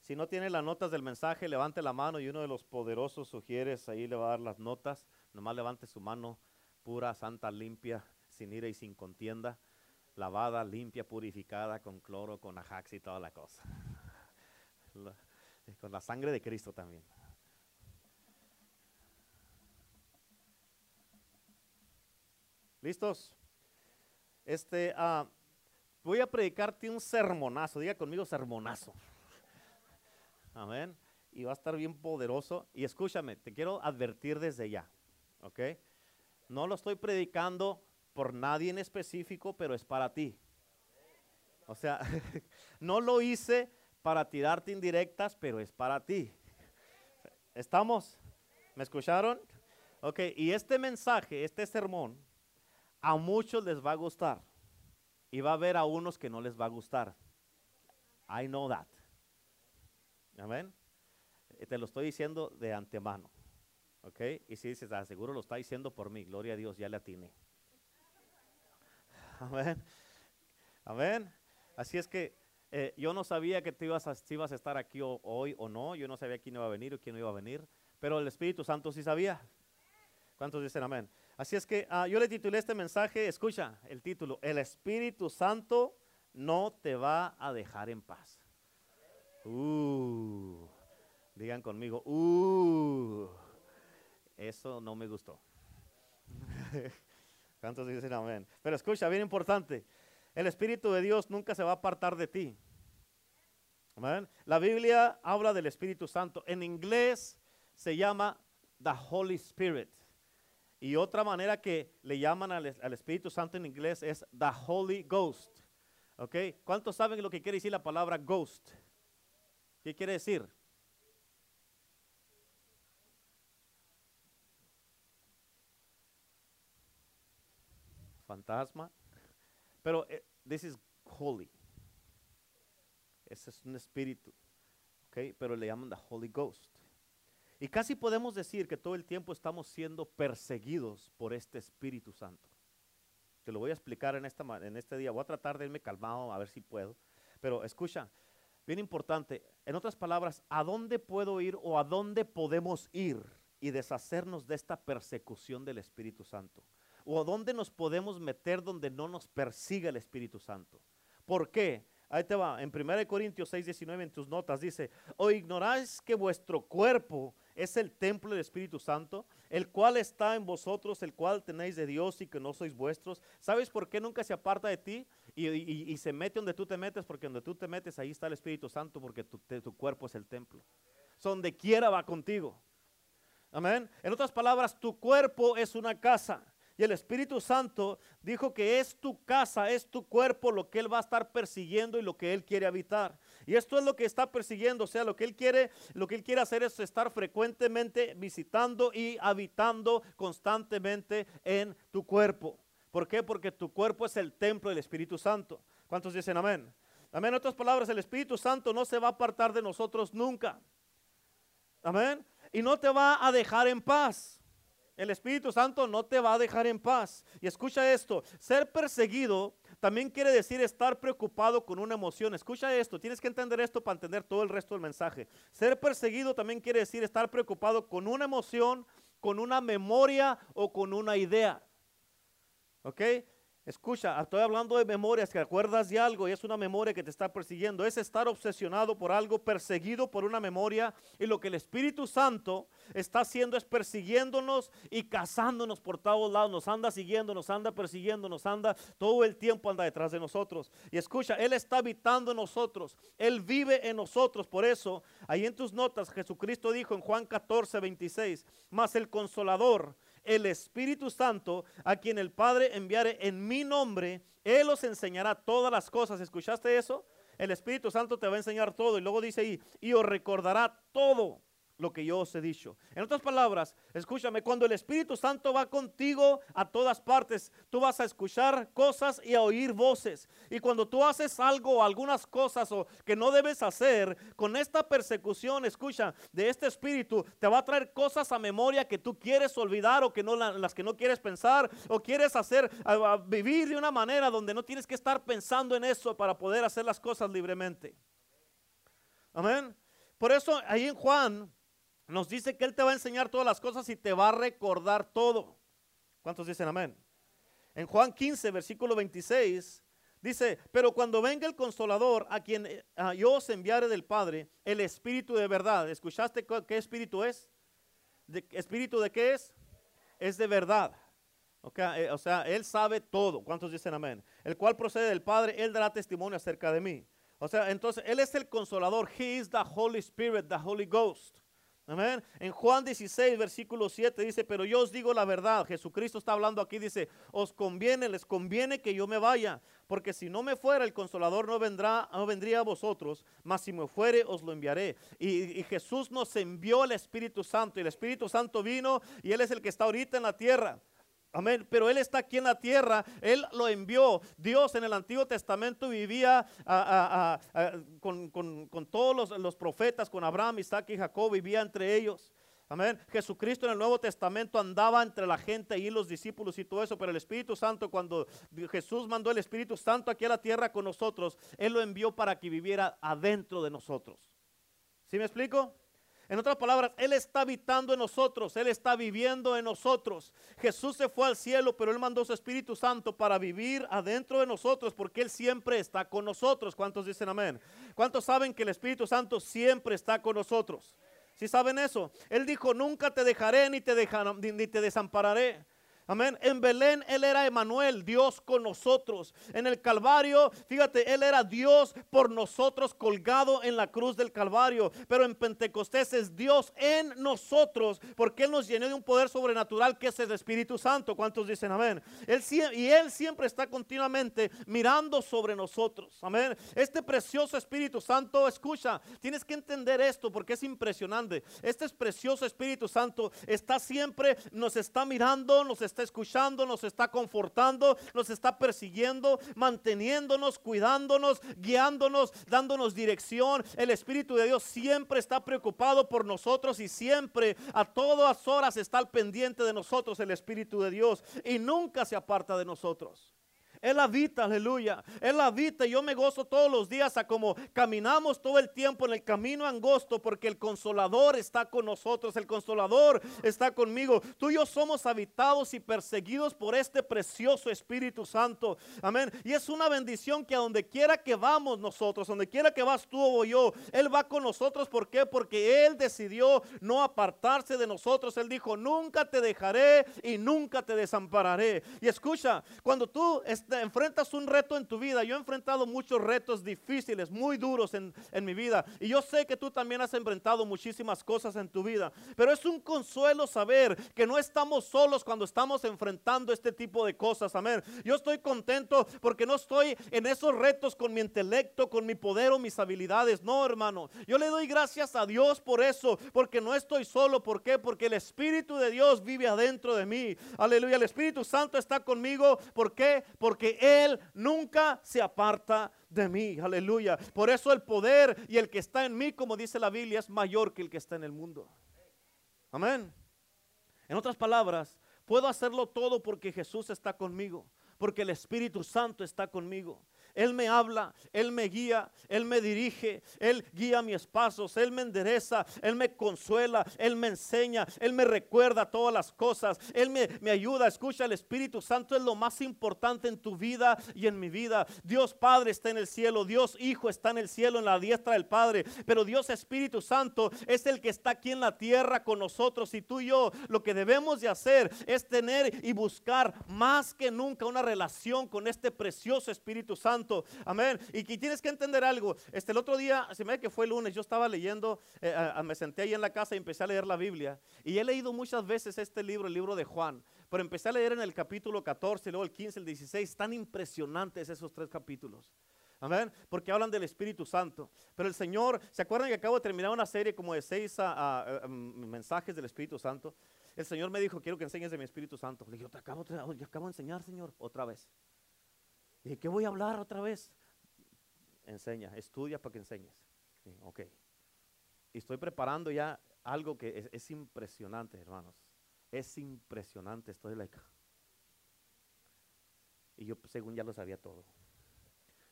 Si no tiene las notas del mensaje, levante la mano y uno de los poderosos sugieres ahí le va a dar las notas. Nomás levante su mano pura, santa, limpia, sin ira y sin contienda, lavada, limpia, purificada con cloro, con ajax y toda la cosa. con la sangre de Cristo también. ¿Listos? Este, ah, voy a predicarte un sermonazo, diga conmigo sermonazo. Amén. Y va a estar bien poderoso. Y escúchame, te quiero advertir desde ya, ¿ok? No lo estoy predicando por nadie en específico, pero es para ti. O sea, no lo hice para tirarte indirectas, pero es para ti. ¿Estamos? ¿Me escucharon? Ok, y este mensaje, este sermón, a muchos les va a gustar. Y va a haber a unos que no les va a gustar. I know that. Amén. Eh, te lo estoy diciendo de antemano. ¿Ok? Y si dices, ah, seguro lo está diciendo por mí, gloria a Dios, ya le atiné. Amén. Amén. Así es que eh, yo no sabía que tú ibas a, si a estar aquí hoy o no. Yo no sabía quién iba a venir o quién no iba a venir. Pero el Espíritu Santo sí sabía. ¿Cuántos dicen amén? Así es que ah, yo le titulé este mensaje, escucha el título, El Espíritu Santo no te va a dejar en paz. Uh, digan conmigo, uh, eso no me gustó. ¿Cuántos dicen amén? Pero escucha, bien importante, el Espíritu de Dios nunca se va a apartar de ti. Amén. La Biblia habla del Espíritu Santo. En inglés se llama the Holy Spirit. Y otra manera que le llaman al, al Espíritu Santo en inglés es the Holy Ghost. ¿Ok? ¿Cuántos saben lo que quiere decir la palabra ghost? ¿Qué quiere decir? Fantasma. Pero eh, this is holy. Ese es un espíritu. Okay, pero le llaman the Holy Ghost. Y casi podemos decir que todo el tiempo estamos siendo perseguidos por este Espíritu Santo. Te lo voy a explicar en, esta, en este día. Voy a tratar de irme calmado a ver si puedo. Pero escucha, bien importante. En otras palabras, ¿a dónde puedo ir o a dónde podemos ir y deshacernos de esta persecución del Espíritu Santo? ¿O a dónde nos podemos meter donde no nos persiga el Espíritu Santo? ¿Por qué? Ahí te va, en 1 Corintios 6, 19 en tus notas dice, o ignoráis que vuestro cuerpo es el templo del Espíritu Santo, el cual está en vosotros, el cual tenéis de Dios y que no sois vuestros. ¿Sabes por qué nunca se aparta de ti y, se mete donde tú te metes? Porque donde tú te metes ahí está el Espíritu Santo porque tu, cuerpo es el templo. Donde quiera va contigo. Amén. En otras palabras, tu cuerpo es una casa. Y el Espíritu Santo dijo que es tu casa, es tu cuerpo lo que Él va a estar persiguiendo y lo que Él quiere habitar. Y esto es lo que está persiguiendo, o sea, lo que Él quiere, lo que Él quiere hacer es estar frecuentemente visitando y habitando constantemente en tu cuerpo. ¿Por qué? Porque tu cuerpo es el templo del Espíritu Santo. ¿Cuántos dicen amén? Amén. En otras palabras, el Espíritu Santo no se va a apartar de nosotros nunca. Amén. Y no te va a dejar en paz. El Espíritu Santo no te va a dejar en paz. Y escucha esto, ser perseguido también quiere decir estar preocupado con una emoción. Escucha esto, tienes que entender esto para entender todo el resto del mensaje. Ser perseguido también quiere decir estar preocupado con una emoción, con una memoria o con una idea. ¿Ok? Escucha, estoy hablando de memorias, que acuerdas de algo y es una memoria que te está persiguiendo. Es estar obsesionado por algo, perseguido por una memoria. Y lo que el Espíritu Santo está haciendo es persiguiéndonos y cazándonos por todos lados. Nos anda siguiendo, nos anda persiguiendo, nos anda todo el tiempo anda detrás de nosotros. Y escucha, Él está habitando en nosotros. Él vive en nosotros. Por eso, ahí en tus notas, Jesucristo dijo en Juan 14, 26, más el consolador el Espíritu Santo, a quien el Padre enviare en mi nombre, Él os enseñará todas las cosas. ¿Escuchaste eso? El Espíritu Santo te va a enseñar todo. Y luego dice ahí, y os recordará todo lo que yo os he dicho. En otras palabras, escúchame, cuando el Espíritu Santo va contigo a todas partes, tú vas a escuchar cosas y a oír voces. Y cuando tú haces algo, algunas cosas o que no debes hacer, con esta persecución, escucha, de este Espíritu, te va a traer cosas a memoria que tú quieres olvidar o que no las que no quieres pensar o quieres hacer vivir de una manera donde no tienes que estar pensando en eso para poder hacer las cosas libremente. Amén. Por eso ahí en Juan nos dice que Él te va a enseñar todas las cosas y te va a recordar todo. ¿Cuántos dicen amén? En Juan 15, versículo 26, dice, pero cuando venga el consolador a quien eh, yo os enviare del Padre, el Espíritu de verdad. ¿Escuchaste qué espíritu es? ¿De, ¿Espíritu de qué es? Es de verdad. Eh, o sea, Él sabe todo. ¿Cuántos dicen amén? El cual procede del Padre, Él dará testimonio acerca de mí. O sea, entonces Él es el consolador. He is the Holy Spirit, the Holy Ghost. Amén. En Juan 16, versículo 7 dice, pero yo os digo la verdad. Jesucristo está hablando aquí, dice, os conviene, les conviene que yo me vaya, porque si no me fuera, el consolador no vendrá, no vendría a vosotros, mas si me fuere, os lo enviaré. Y, y Jesús nos envió el Espíritu Santo, y el Espíritu Santo vino, y Él es el que está ahorita en la tierra. Amén. Pero Él está aquí en la tierra. Él lo envió. Dios en el Antiguo Testamento vivía con, todos los, profetas, con Abraham, Isaac y Jacob, vivía entre ellos. Amén. Jesucristo en el Nuevo Testamento andaba entre la gente y los discípulos y todo eso, pero el Espíritu Santo, cuando Jesús mandó el Espíritu Santo aquí a la tierra con nosotros, Él lo envió para que viviera adentro de nosotros. ¿Sí me explico? En otras palabras, Él está habitando en nosotros, Él está viviendo en nosotros. Jesús se fue al cielo, pero Él mandó su Espíritu Santo para vivir adentro de nosotros, porque Él siempre está con nosotros. ¿Cuántos dicen amén? ¿Cuántos saben que el Espíritu Santo siempre está con nosotros? Si saben eso? Él dijo, nunca te dejaré ni te, ni te desampararé. Amén. En Belén Él era Emanuel, Dios con nosotros. En el Calvario, fíjate, Él era Dios por nosotros colgado en la cruz del Calvario. Pero en Pentecostés es Dios en nosotros porque Él nos llenó de un poder sobrenatural que es el Espíritu Santo. ¿Cuántos dicen amén? Él, y Él siempre está continuamente mirando sobre nosotros. Amén. Este precioso Espíritu Santo, escucha, tienes que entender esto porque es impresionante. Este es precioso Espíritu Santo está siempre, nos está mirando, nos está escuchando, nos está confortando, nos está persiguiendo, manteniéndonos, cuidándonos, guiándonos, dándonos dirección. El Espíritu de Dios siempre está preocupado por nosotros y siempre a todas horas está al pendiente de nosotros el Espíritu de Dios y nunca se aparta de nosotros. Él habita, aleluya. Él habita y yo me gozo todos los días a como caminamos todo el tiempo en el camino angosto porque el consolador está con nosotros, el consolador está conmigo. Tú y yo somos habitados y perseguidos por este precioso Espíritu Santo. Amén. Y es una bendición que a donde quiera que vamos nosotros, donde quiera que vas tú o yo, Él va con nosotros. ¿Por qué? Porque Él decidió no apartarse de nosotros. Él dijo, nunca te dejaré y nunca te desampararé. Y escucha, cuando tú estás enfrentas un reto en tu vida, yo he enfrentado muchos retos difíciles, muy duros en, mi vida. Y yo sé que tú también has enfrentado muchísimas cosas en tu vida. Pero es un consuelo saber que no estamos solos cuando estamos enfrentando este tipo de cosas. Amén. Yo estoy contento porque no estoy en esos retos con mi intelecto, con mi poder o mis habilidades. No, hermano. Yo le doy gracias a Dios por eso, porque no estoy solo. ¿Por qué? Porque el Espíritu de Dios vive adentro de mí. Aleluya. El Espíritu Santo está conmigo. ¿Por qué? Porque que Él nunca se aparta de mí. Aleluya. Por eso el poder y el que está en mí, como dice la Biblia, es mayor que el que está en el mundo. Amén. En otras palabras, puedo hacerlo todo porque Jesús está conmigo, porque el Espíritu Santo está conmigo. Él me habla, Él me guía, Él me dirige, Él guía mis pasos, Él me endereza, Él me consuela, Él me enseña, Él me recuerda todas las cosas, Él me, me ayuda. Escucha, el Espíritu Santo es lo más importante en tu vida y en mi vida. Dios Padre está en el cielo, Dios Hijo está en el cielo, en la diestra del Padre, pero Dios Espíritu Santo es el que está aquí en la tierra con nosotros y tú y yo lo que debemos de hacer es tener y buscar más que nunca una relación con este precioso Espíritu Santo Amén. Y que tienes que entender algo. Este, el otro día, se me que fue el lunes, yo estaba leyendo, eh, me senté ahí en la casa y empecé a leer la Biblia. Y he leído muchas veces este libro, el libro de Juan. Pero empecé a leer en el capítulo 14, luego el 15, el 16. Tan impresionantes esos tres capítulos. Amén. Porque hablan del Espíritu Santo. Pero el Señor, ¿se acuerdan que acabo de terminar una serie como de seis mensajes del Espíritu Santo? El Señor me dijo, quiero que enseñes de mi Espíritu Santo. Le dije, te acabo, yo acabo de enseñar, Señor, otra vez. ¿Y qué voy a hablar otra vez? Enseña, estudia para que enseñes. ok. Y estoy preparando ya algo que es, impresionante, hermanos. Es impresionante. Estoy like. Y yo, según ya lo sabía todo.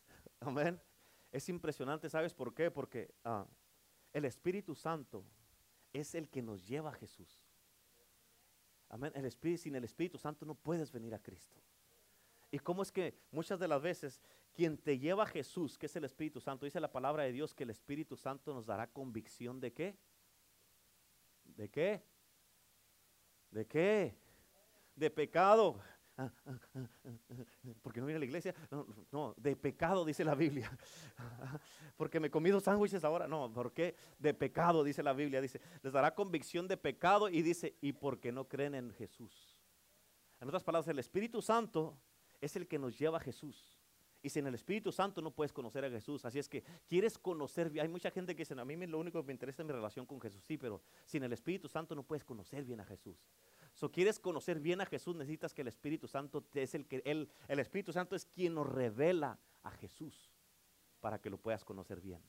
Amén. Es impresionante, ¿sabes por qué? Porque ah, el Espíritu Santo es el que nos lleva a Jesús. Amén. Sin el Espíritu Santo no puedes venir a Cristo. ¿Y cómo es que muchas de las veces quien te lleva a Jesús, que es el Espíritu Santo, dice la palabra de Dios que el Espíritu Santo nos dará convicción de qué? ¿De qué? ¿De qué? De pecado. Porque no viene a la iglesia. No, de pecado dice la Biblia. Porque me he comido sándwiches ahora. No, ¿por qué? De pecado dice la Biblia. Dice, les dará convicción de pecado y dice, y porque no creen en Jesús. En otras palabras, el Espíritu Santo es el que nos lleva a Jesús. Y sin el Espíritu Santo no puedes conocer a Jesús. Así es que quieres conocer bien. Hay mucha gente que dice, a mí lo único que me interesa es mi relación con Jesús. Sí, pero sin el Espíritu Santo no puedes conocer bien a Jesús. Si quieres conocer bien a Jesús, necesitas que el Espíritu Santo es el que el, el Espíritu Santo es quien nos revela a Jesús para que lo puedas conocer bien.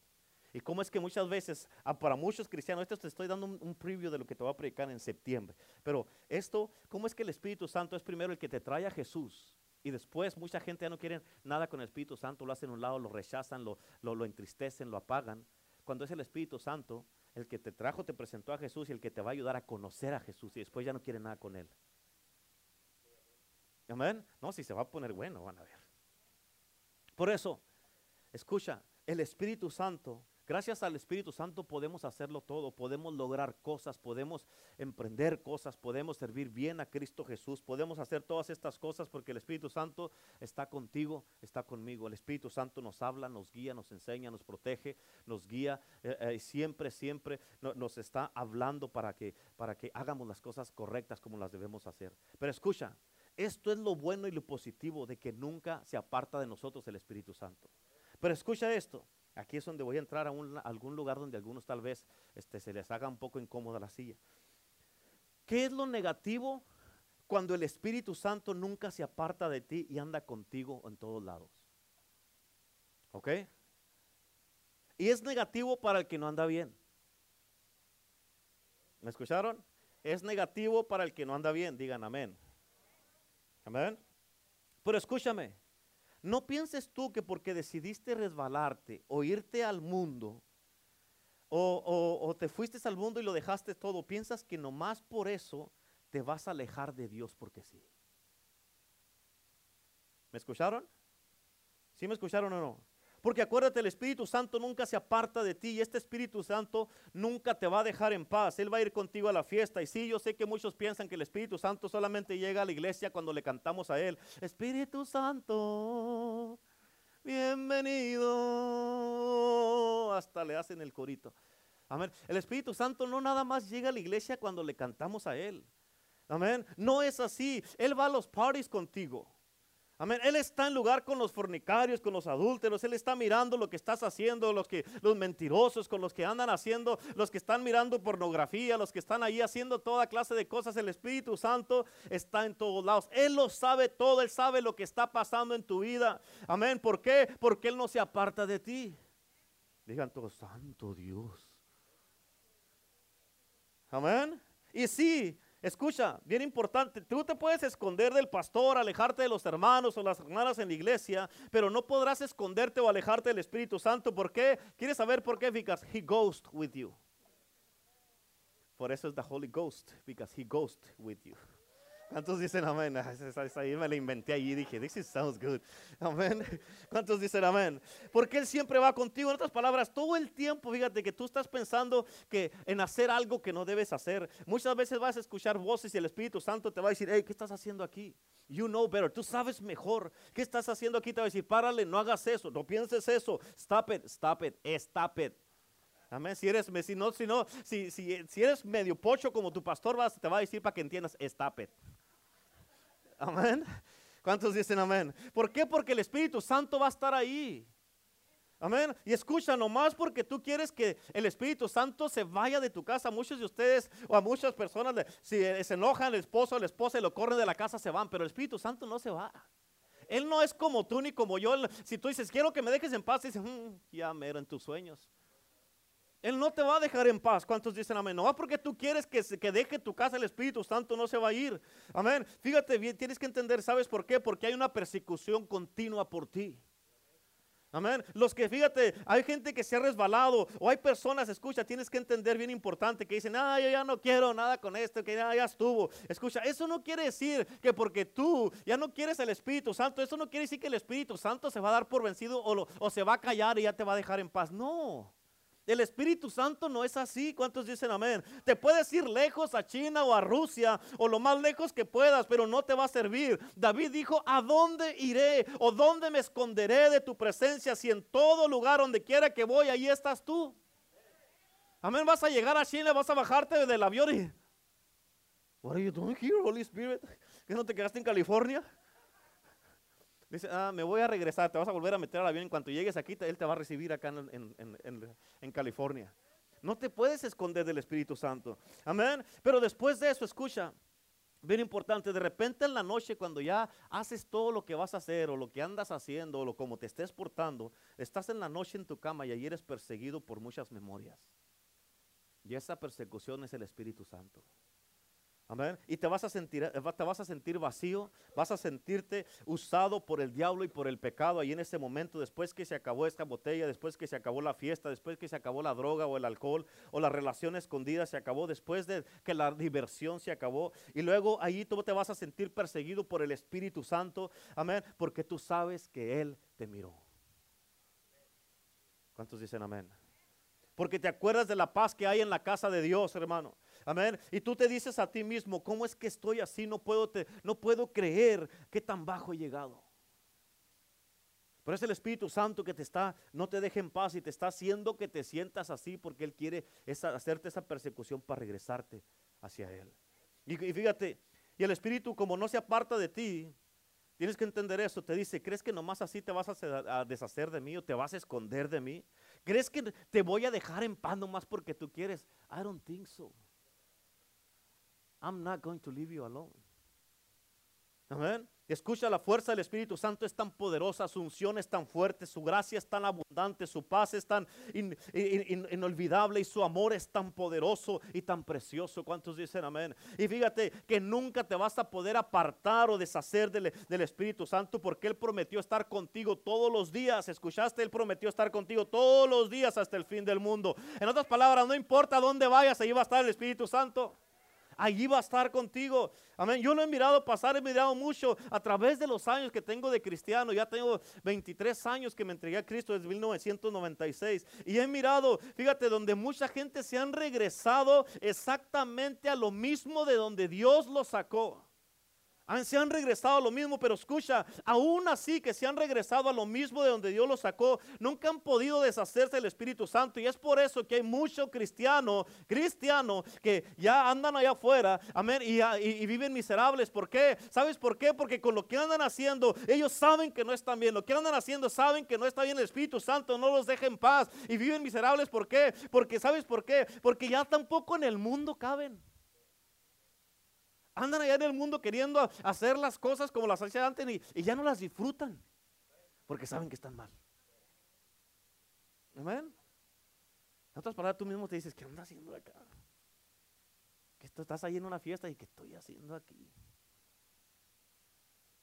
Y cómo es que muchas veces, ah, para muchos cristianos, esto te estoy dando un, un, preview de lo que te voy a predicar en septiembre, pero esto, ¿cómo es que el Espíritu Santo es primero el que te trae a Jesús? Y después mucha gente ya no quiere nada con el Espíritu Santo, lo hacen a un lado, lo rechazan, lo, lo, lo entristecen, lo apagan. Cuando es el Espíritu Santo el que te trajo, te presentó a Jesús y el que te va a ayudar a conocer a Jesús y después ya no quiere nada con él. Amén. No, si se va a poner bueno, van a ver. Por eso, escucha, el Espíritu Santo Gracias al Espíritu Santo podemos hacerlo todo, podemos lograr cosas, podemos emprender cosas, podemos servir bien a Cristo Jesús, podemos hacer todas estas cosas porque el Espíritu Santo está contigo, está conmigo. El Espíritu Santo nos habla, nos guía, nos enseña, nos protege, nos guía, eh, eh, siempre, siempre nos está hablando para que, para que hagamos las cosas correctas como las debemos hacer. Pero escucha, esto es lo bueno y lo positivo de que nunca se aparta de nosotros el Espíritu Santo. Pero escucha esto. Aquí es donde voy a entrar a, algún lugar donde algunos tal vez este, se les haga un poco incómoda la silla. ¿Qué es lo negativo cuando el Espíritu Santo nunca se aparta de ti y anda contigo en todos lados? ¿Ok? Y es negativo para el que no anda bien. ¿Me escucharon? Es negativo para el que no anda bien. Digan amén. Amén. Pero escúchame, no pienses tú que porque decidiste resbalarte o irte al mundo o, te fuiste al mundo y lo dejaste todo, piensas que nomás por eso te vas a alejar de Dios porque sí. ¿Me escucharon? ¿Sí me escucharon o no? Porque acuérdate, el Espíritu Santo nunca se aparta de ti y este Espíritu Santo nunca te va a dejar en paz. Él va a ir contigo a la fiesta. Y sí, yo sé que muchos piensan que el Espíritu Santo solamente llega a la iglesia cuando le cantamos a Él. Espíritu Santo, bienvenido. Hasta le hacen el corito. Amén. El Espíritu Santo no nada más llega a la iglesia cuando le cantamos a Él. Amén. No es así. Él va a los parties contigo. Amén. Él está en lugar con los fornicarios, con los adúlteros. Él está mirando lo que estás haciendo, los, que, los mentirosos, con los que andan haciendo, los que están mirando pornografía, los que están ahí haciendo toda clase de cosas. El Espíritu Santo está en todos lados. Él lo sabe todo. Él sabe lo que está pasando en tu vida. Amén. ¿Por qué? Porque Él no se aparta de ti. Digan todos, Santo Dios. Amén. Y sí, Escucha, bien importante, tú te puedes esconder del pastor, alejarte de los hermanos o las hermanas en la iglesia, pero no podrás esconderte o alejarte del Espíritu Santo. ¿Por qué? ¿Quieres saber por qué? Because he goes with you. Por eso es the Holy Ghost, because he goes with you. ¿Cuántos dicen amén? Ah, ahí me la inventé allí y dije, this sounds good. Amén. ¿Cuántos dicen amén? Porque Él siempre va contigo. En otras palabras, todo el tiempo, fíjate que tú estás pensando que en hacer algo que no debes hacer. Muchas veces vas a escuchar voces y el Espíritu Santo te va a decir, hey, ¿qué estás haciendo aquí? You know better. Tú sabes mejor. ¿Qué estás haciendo aquí? Te va a decir, párale, no hagas eso, no pienses eso. Stop it, stop it, stop it. Amén. Si eres, si no, si, no, si, si, si eres medio pocho como tu pastor, vas, te va a decir para que entiendas, stop it. Amén. ¿Cuántos dicen amén? ¿Por qué? Porque el Espíritu Santo va a estar ahí. Amén. Y escucha, nomás porque tú quieres que el Espíritu Santo se vaya de tu casa. Muchos de ustedes o a muchas personas, si se enojan el esposo o la esposa y lo corren de la casa, se van. Pero el Espíritu Santo no se va. Él no es como tú ni como yo. Si tú dices, quiero que me dejes en paz, dices, mm, ya mero en tus sueños. Él no te va a dejar en paz. ¿Cuántos dicen amén? No porque tú quieres que, que deje tu casa el Espíritu Santo, no se va a ir. Amén. Fíjate bien, tienes que entender, ¿sabes por qué? Porque hay una persecución continua por ti. Amén. Los que fíjate, hay gente que se ha resbalado o hay personas, escucha, tienes que entender bien importante que dicen, ah, yo ya no quiero nada con esto, que ya, ya estuvo. Escucha, eso no quiere decir que porque tú ya no quieres el Espíritu Santo, eso no quiere decir que el Espíritu Santo se va a dar por vencido o, o se va a callar y ya te va a dejar en paz. No. El Espíritu Santo no es así. ¿Cuántos dicen amén? Te puedes ir lejos a China o a Rusia o lo más lejos que puedas, pero no te va a servir. David dijo, ¿a dónde iré o dónde me esconderé de tu presencia si en todo lugar donde quiera que voy, ahí estás tú? Amén, vas a llegar a China, vas a bajarte del avión y... What are you doing Holy Spirit? ¿Que no te quedaste en California? Dice, ah, me voy a regresar, te vas a volver a meter al avión. En cuanto llegues aquí, él te va a recibir acá en, California. No te puedes esconder del Espíritu Santo. Amén. Pero después de eso, escucha, bien importante, de repente en la noche cuando ya haces todo lo que vas a hacer o lo que andas haciendo o lo como te estés portando, estás en la noche en tu cama y ahí eres perseguido por muchas memorias. Y esa persecución es el Espíritu Santo. Amén. Y te vas a sentir, eh, te vas a sentir vacío, vas a sentirte usado por el diablo y por el pecado ahí en ese momento, después que se acabó esta botella, después que se acabó la fiesta, después que se acabó la droga o el alcohol o la relación escondida se acabó, después de que la diversión se acabó. Y luego ahí tú te vas a sentir perseguido por el Espíritu Santo. Amén. Porque tú sabes que Él te miró. ¿Cuántos dicen amén? Porque te acuerdas de la paz que hay en la casa de Dios, hermano. Amén. Y tú te dices a ti mismo, ¿cómo es que estoy así? No puedo, no puedo creer que tan bajo he llegado. Pero es el Espíritu Santo que te está, no te deja en paz y te está haciendo que te sientas así porque Él quiere hacerte esa persecución para regresarte hacia Él. Y, fíjate, y el Espíritu como no se aparta de ti, tienes que entender eso, te dice, ¿crees que nomás así te vas a, a deshacer de mí o te vas a esconder de mí? ¿Crees que te voy a dejar en paz nomás porque tú quieres? I don't think so. I'm not going to leave you alone. Amén. Escucha, la fuerza del Espíritu Santo es tan poderosa, su unción es tan fuerte, su gracia es tan abundante, su paz es tan inolvidable y su amor es tan poderoso y tan precioso. ¿Cuántos dicen amén? Y fíjate que nunca te vas a poder apartar o deshacer del, del Espíritu Santo porque Él prometió estar contigo todos los días. ¿Escuchaste? Él prometió estar contigo todos los días hasta el fin del mundo. En otras palabras, no importa dónde vayas, ahí va a estar el Espíritu Santo allí va a estar contigo. Amén. Yo lo he mirado pasar, he mirado mucho a través de los años que tengo de cristiano. Ya tengo 23 años que me entregué a Cristo desde 1996. Y he mirado, fíjate, donde mucha gente se han regresado exactamente a lo mismo de donde Dios los sacó se han regresado a lo mismo, pero escucha, aún así que se han regresado a lo mismo de donde Dios los sacó, nunca han podido deshacerse del Espíritu Santo. Y es por eso que hay muchos cristianos, cristianos, que ya andan allá afuera, amén, y, viven miserables. ¿Por qué? ¿Sabes por qué? Porque con lo que andan haciendo, ellos saben que no están bien. Lo que andan haciendo, saben que no está bien el Espíritu Santo, no los deja en paz. Y viven miserables. ¿Por qué? Porque, ¿sabes por qué? Porque ya tampoco en el mundo caben. Andan allá en el mundo queriendo hacer las cosas como las hacían antes y, ya no las disfrutan porque saben que están mal. Amén. En otras palabras, tú mismo te dices, ¿qué andas haciendo acá? Que estás ahí en una fiesta y ¿qué estoy haciendo aquí?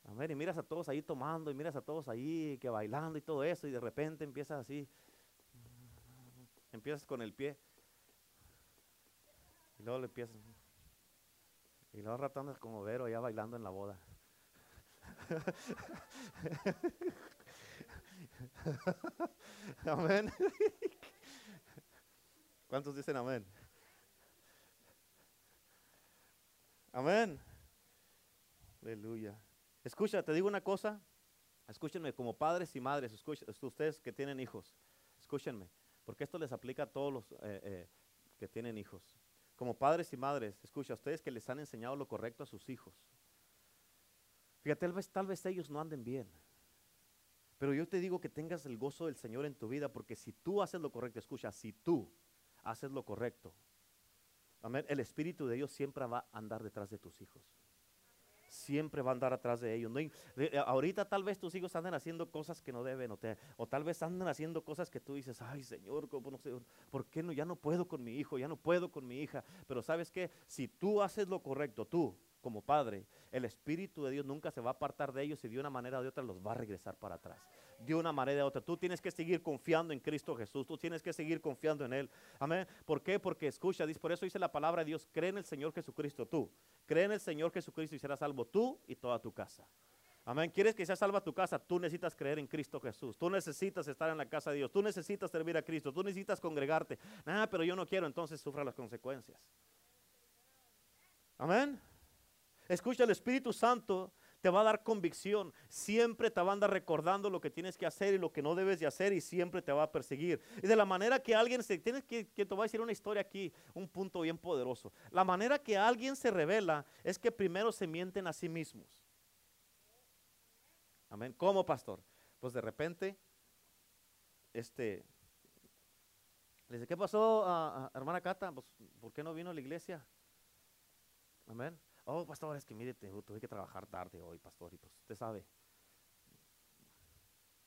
Amén. Y miras a todos ahí tomando y miras a todos ahí que bailando y todo eso y de repente empiezas así. Empiezas con el pie. Y luego le empiezas. Y los ratones como Vero ya bailando en la boda. amén. ¿Cuántos dicen amén? Amén. Aleluya. Escucha, te digo una cosa. Escúchenme como padres y madres, escuchen, ustedes que tienen hijos, escúchenme, porque esto les aplica a todos los eh, eh, que tienen hijos como padres y madres, escucha, ustedes que les han enseñado lo correcto a sus hijos. Fíjate, tal vez, tal vez ellos no anden bien. Pero yo te digo que tengas el gozo del Señor en tu vida, porque si tú haces lo correcto, escucha, si tú haces lo correcto, el Espíritu de Dios siempre va a andar detrás de tus hijos siempre va a andar atrás de ellos. Eh, ahorita tal vez tus hijos andan haciendo cosas que no deben, o, tal vez andan haciendo cosas que tú dices, ay Señor, ¿por qué no? Ya no puedo con mi hijo, ya no puedo con mi hija. Pero sabes que si tú haces lo correcto, tú como padre, el Espíritu de Dios nunca se va a apartar de ellos y de una manera o de otra los va a regresar para atrás. De una manera u otra. Tú tienes que seguir confiando en Cristo Jesús. Tú tienes que seguir confiando en Él. Amén. ¿Por qué? Porque escucha, por eso dice la palabra de Dios, cree en el Señor Jesucristo tú. Cree en el Señor Jesucristo y serás salvo tú y toda tu casa. Amén. ¿Quieres que sea salva tu casa? Tú necesitas creer en Cristo Jesús. Tú necesitas estar en la casa de Dios. Tú necesitas servir a Cristo. Tú necesitas congregarte. Ah, pero yo no quiero, entonces sufra las consecuencias. Amén. Escucha, el Espíritu Santo te va a dar convicción, siempre te va a andar recordando lo que tienes que hacer y lo que no debes de hacer y siempre te va a perseguir. Y de la manera que alguien se, tienes que, que te voy a decir una historia aquí, un punto bien poderoso. La manera que alguien se revela es que primero se mienten a sí mismos. Amén. ¿Cómo, pastor? Pues de repente, este, dice, ¿qué pasó, a, hermana Cata? Pues, ¿por qué no vino a la iglesia? Amén. Oh, pastor, es que mire, tuve que trabajar tarde hoy, pastor, y pues usted sabe.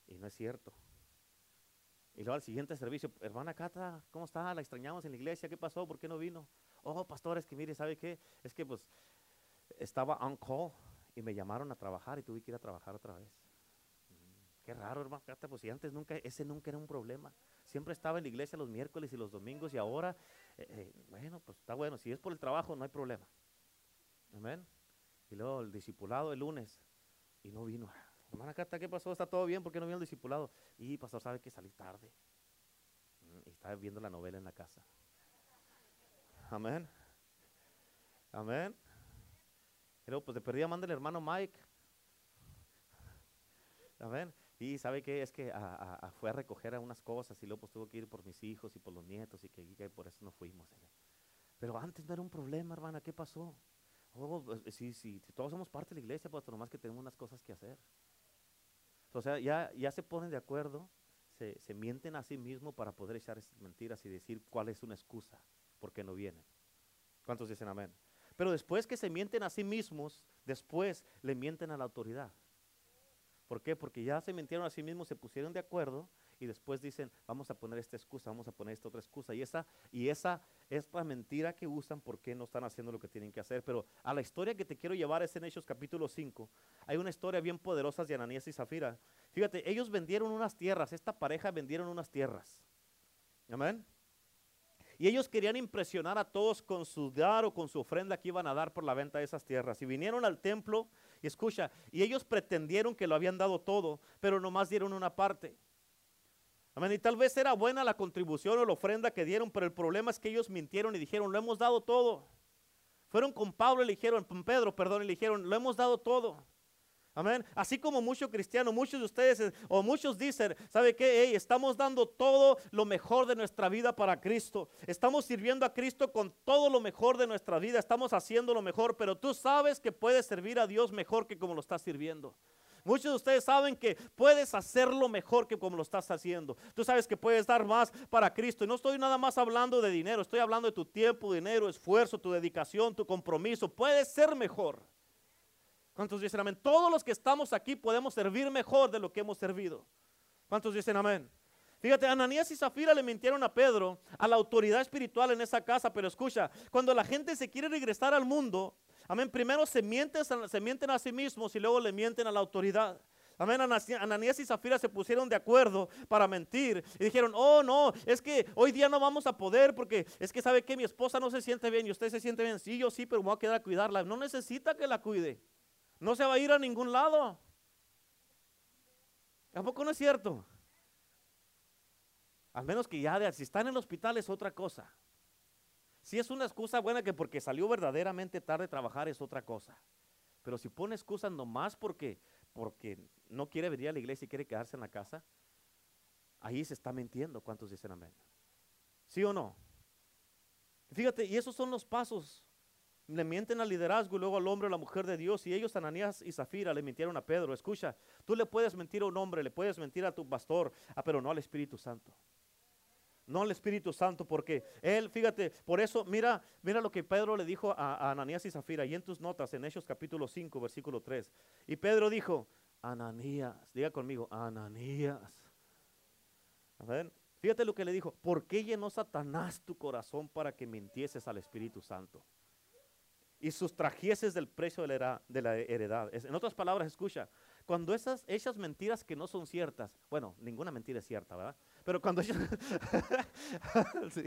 Y no es cierto. Y luego al siguiente servicio, hermana Cata, ¿cómo está? La extrañamos en la iglesia, ¿qué pasó? ¿Por qué no vino? Oh, pastor, es que mire, ¿sabe qué? Es que pues estaba on call y me llamaron a trabajar y tuve que ir a trabajar otra vez. Mm, qué raro, hermana Cata, pues si antes nunca, ese nunca era un problema. Siempre estaba en la iglesia los miércoles y los domingos y ahora, eh, eh, bueno, pues está bueno, si es por el trabajo no hay problema. Amén. Y luego el discipulado el lunes y no vino. Hermana Cata, ¿qué pasó? ¿Está todo bien? ¿Por qué no vino el discipulado? Y pastor sabe que salí tarde. Mm, y estaba viendo la novela en la casa. Amén. Amén. Y luego pues de perdida manda el hermano Mike. Amén. Y sabe que es que fue a recoger a unas cosas y luego pues tuvo que ir por mis hijos y por los nietos y que, que por eso no fuimos. Pero antes no era un problema, hermana, ¿qué pasó? Oh, sí, sí, todos somos parte de la iglesia, pues nomás que tenemos unas cosas que hacer. O sea, ya, ya se ponen de acuerdo, se, se mienten a sí mismos para poder echar mentiras y decir cuál es una excusa, por qué no vienen. ¿Cuántos dicen amén? Pero después que se mienten a sí mismos, después le mienten a la autoridad. ¿Por qué? Porque ya se mintieron a sí mismos, se pusieron de acuerdo y después dicen, vamos a poner esta excusa, vamos a poner esta otra excusa. Y esa, y esa es la mentira que usan porque no están haciendo lo que tienen que hacer. Pero a la historia que te quiero llevar es en Hechos capítulo 5. Hay una historia bien poderosa de Ananías y Zafira. Fíjate, ellos vendieron unas tierras, esta pareja vendieron unas tierras. Amén. Y ellos querían impresionar a todos con su dar o con su ofrenda que iban a dar por la venta de esas tierras. Y vinieron al templo y escucha, y ellos pretendieron que lo habían dado todo, pero nomás dieron una parte. Amén. Y tal vez era buena la contribución o la ofrenda que dieron, pero el problema es que ellos mintieron y dijeron, lo hemos dado todo. Fueron con Pablo y le dijeron, con Pedro, perdón, y le dijeron, lo hemos dado todo. Amén. Así como muchos cristianos, muchos de ustedes eh, o muchos dicen, ¿sabe qué? estamos dando todo lo mejor de nuestra vida para Cristo. Estamos sirviendo a Cristo con todo lo mejor de nuestra vida. Estamos haciendo lo mejor, pero tú sabes que puedes servir a Dios mejor que como lo estás sirviendo. Muchos de ustedes saben que puedes hacerlo mejor que como lo estás haciendo. Tú sabes que puedes dar más para Cristo. Y no estoy nada más hablando de dinero, estoy hablando de tu tiempo, dinero, esfuerzo, tu dedicación, tu compromiso. Puedes ser mejor. ¿Cuántos dicen amén? Todos los que estamos aquí podemos servir mejor de lo que hemos servido. ¿Cuántos dicen amén? Fíjate, Ananías y Zafira le mintieron a Pedro, a la autoridad espiritual en esa casa, pero escucha, cuando la gente se quiere regresar al mundo, amén, primero se mienten, a sí mismos y luego le mienten a la autoridad. Amén, Ananías y Zafira se pusieron de acuerdo para mentir y dijeron, oh no, es que hoy día no vamos a poder porque es que sabe que mi esposa no se siente bien y usted se siente bien. Sí, yo sí, pero me voy a quedar a cuidarla. No necesita que la cuide. No se va a ir a ningún lado. Tampoco no es cierto? Al menos que ya si está en el hospital es otra cosa. Si es una excusa buena que porque salió verdaderamente tarde trabajar es otra cosa. Pero si pone excusas nomás porque, porque no quiere venir a la iglesia y quiere quedarse en la casa, ahí se está mintiendo. ¿Cuántos dicen amén? ¿Sí o no? Fíjate, y esos son los pasos le mienten al liderazgo y luego al hombre o la mujer de Dios. Y ellos, Ananías y Zafira, le mintieron a Pedro. Escucha, tú le puedes mentir a un hombre, le puedes mentir a tu pastor, ah, pero no al Espíritu Santo. No al Espíritu Santo, porque él, fíjate, por eso, mira, mira lo que Pedro le dijo a, Ananías y Zafira, y en tus notas, en Hechos capítulo 5, versículo 3. Y Pedro dijo, Ananías, diga conmigo, Ananías. Fíjate lo que le dijo, ¿por qué llenó Satanás tu corazón para que mintieses al Espíritu Santo? y sustrajeses del precio de la, heredad. En otras palabras, escucha, cuando esas, esas mentiras que no son ciertas, bueno, ninguna mentira es cierta, ¿verdad? Pero cuando ellas, sí.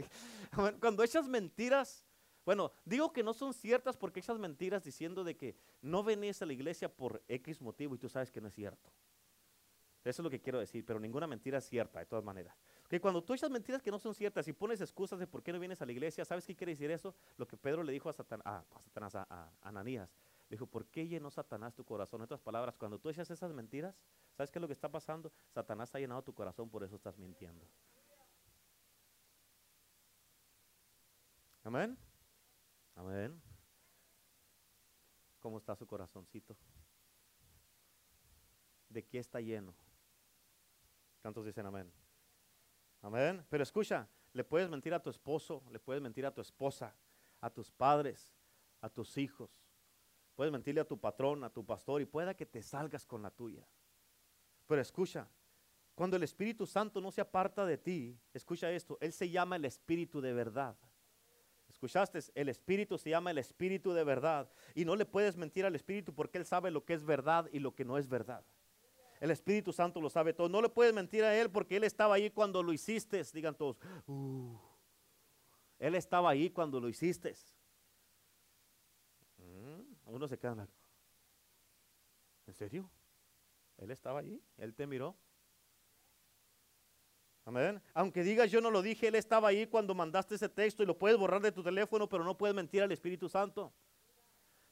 cuando esas mentiras, bueno, digo que no son ciertas porque esas mentiras diciendo de que no venís a la iglesia por X motivo y tú sabes que no es cierto. Eso es lo que quiero decir, pero ninguna mentira es cierta, de todas maneras. Que cuando tú echas mentiras que no son ciertas y pones excusas de por qué no vienes a la iglesia, ¿sabes qué quiere decir eso? Lo que Pedro le dijo a, a, Satanás, a, Ananías. Dijo, ¿por qué llenó Satanás tu corazón? En otras palabras, cuando tú echas esas mentiras, ¿sabes qué es lo que está pasando? Satanás ha llenado tu corazón, por eso estás mintiendo. Amén. Amén. ¿Cómo está su corazoncito? ¿De qué está lleno? ¿Cuántos dicen amén? Amén. Pero escucha, le puedes mentir a tu esposo, le puedes mentir a tu esposa, a tus padres, a tus hijos. Puedes mentirle a tu patrón, a tu pastor y pueda que te salgas con la tuya. Pero escucha, cuando el Espíritu Santo no se aparta de ti, escucha esto, Él se llama el Espíritu de verdad. ¿Escuchaste? El Espíritu se llama el Espíritu de verdad. Y no le puedes mentir al Espíritu porque Él sabe lo que es verdad y lo que no es verdad. El Espíritu Santo lo sabe todo. No le puedes mentir a Él porque Él estaba ahí cuando lo hiciste. Digan todos, uh, Él estaba ahí cuando lo hiciste. Uno se queda ¿En serio? Él estaba allí, Él te miró. Amén. Aunque digas yo no lo dije, Él estaba ahí cuando mandaste ese texto y lo puedes borrar de tu teléfono, pero no puedes mentir al Espíritu Santo.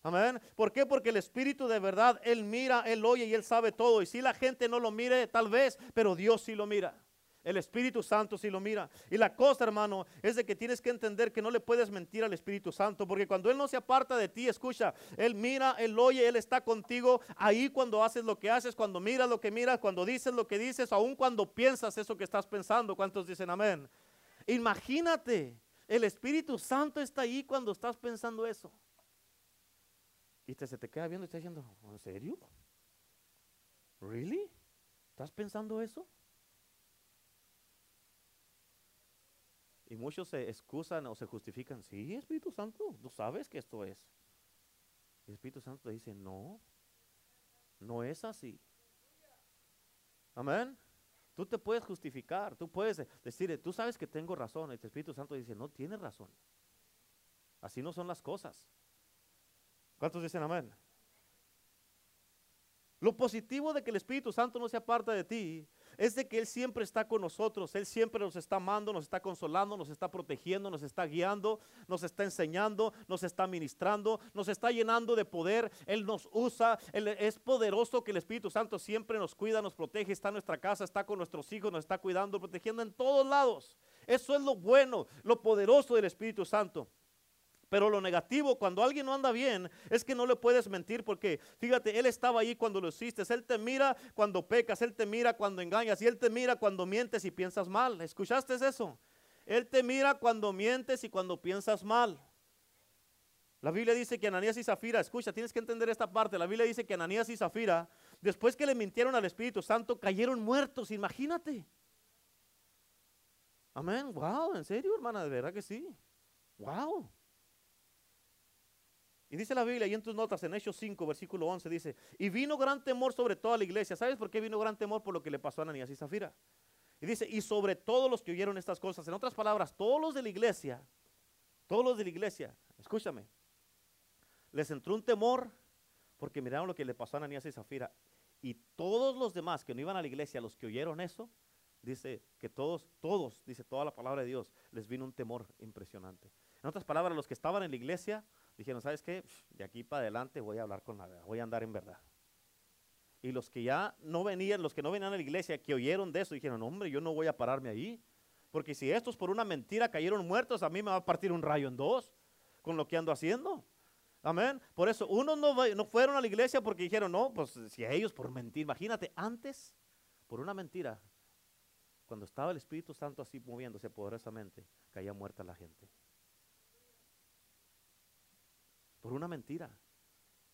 Amén. ¿Por qué? Porque el Espíritu de verdad, Él mira, Él oye y Él sabe todo. Y si la gente no lo mire, tal vez, pero Dios sí lo mira. El Espíritu Santo sí lo mira. Y la cosa, hermano, es de que tienes que entender que no le puedes mentir al Espíritu Santo, porque cuando Él no se aparta de ti, escucha, Él mira, Él oye, Él está contigo ahí cuando haces lo que haces, cuando miras lo que miras, cuando dices lo que dices, aun cuando piensas eso que estás pensando. ¿Cuántos dicen amén? Imagínate, el Espíritu Santo está ahí cuando estás pensando eso. Y se te queda viendo y está diciendo, ¿en serio? ¿Really? ¿Estás pensando eso? Y muchos se excusan o se justifican, sí, Espíritu Santo, tú sabes que esto es. Espíritu Santo te dice, no, no es así. Amén. Tú te puedes justificar, tú puedes decir, tú sabes que tengo razón. Y el Espíritu Santo dice, no tienes razón. Así no son las cosas. ¿Cuántos dicen amén? Lo positivo de que el Espíritu Santo no se aparta de ti es de que Él siempre está con nosotros, Él siempre nos está amando, nos está consolando, nos está protegiendo, nos está guiando, nos está enseñando, nos está ministrando, nos está llenando de poder, Él nos usa, Él es poderoso que el Espíritu Santo siempre nos cuida, nos protege, está en nuestra casa, está con nuestros hijos, nos está cuidando, protegiendo en todos lados. Eso es lo bueno, lo poderoso del Espíritu Santo. Pero lo negativo, cuando alguien no anda bien, es que no le puedes mentir porque, fíjate, Él estaba ahí cuando lo hiciste. Él te mira cuando pecas, Él te mira cuando engañas y Él te mira cuando mientes y piensas mal. ¿Escuchaste eso? Él te mira cuando mientes y cuando piensas mal. La Biblia dice que Ananías y Zafira, escucha, tienes que entender esta parte. La Biblia dice que Ananías y Zafira, después que le mintieron al Espíritu Santo, cayeron muertos. Imagínate. Amén. Wow, en serio, hermana, de verdad que sí. Wow. Y dice la Biblia, y en tus notas, en Hechos 5, versículo 11, dice, y vino gran temor sobre toda la iglesia. ¿Sabes por qué vino gran temor? Por lo que le pasó a Ananías y Zafira. Y dice, y sobre todos los que oyeron estas cosas. En otras palabras, todos los de la iglesia, todos los de la iglesia, escúchame, les entró un temor porque miraron lo que le pasó a Ananías y Zafira. Y todos los demás que no iban a la iglesia, los que oyeron eso, dice que todos, todos, dice toda la palabra de Dios, les vino un temor impresionante. En otras palabras, los que estaban en la iglesia dijeron, ¿sabes qué? De aquí para adelante voy a hablar con la verdad, voy a andar en verdad. Y los que ya no venían, los que no venían a la iglesia, que oyeron de eso, dijeron, hombre, yo no voy a pararme ahí. Porque si estos por una mentira cayeron muertos, a mí me va a partir un rayo en dos con lo que ando haciendo. Amén. Por eso, unos no, no fueron a la iglesia porque dijeron, no, pues si a ellos por mentir, imagínate, antes, por una mentira, cuando estaba el Espíritu Santo así moviéndose poderosamente, caía muerta la gente por una mentira.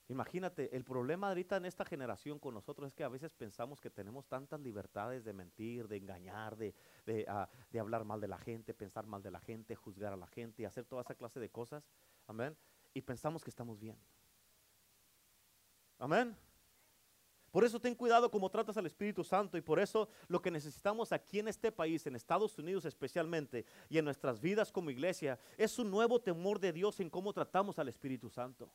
Imagínate, el problema ahorita en esta generación con nosotros es que a veces pensamos que tenemos tantas libertades de mentir, de engañar, de, ah, de, hablar mal de la gente, pensar mal de la gente, juzgar a la gente y hacer toda esa clase de cosas. Amén. Y pensamos que estamos bien. Amén. Por eso ten cuidado como tratas al Espíritu Santo y por eso lo que necesitamos aquí en este país, en Estados Unidos especialmente, y en nuestras vidas como iglesia, es un nuevo temor de Dios en cómo tratamos al Espíritu Santo.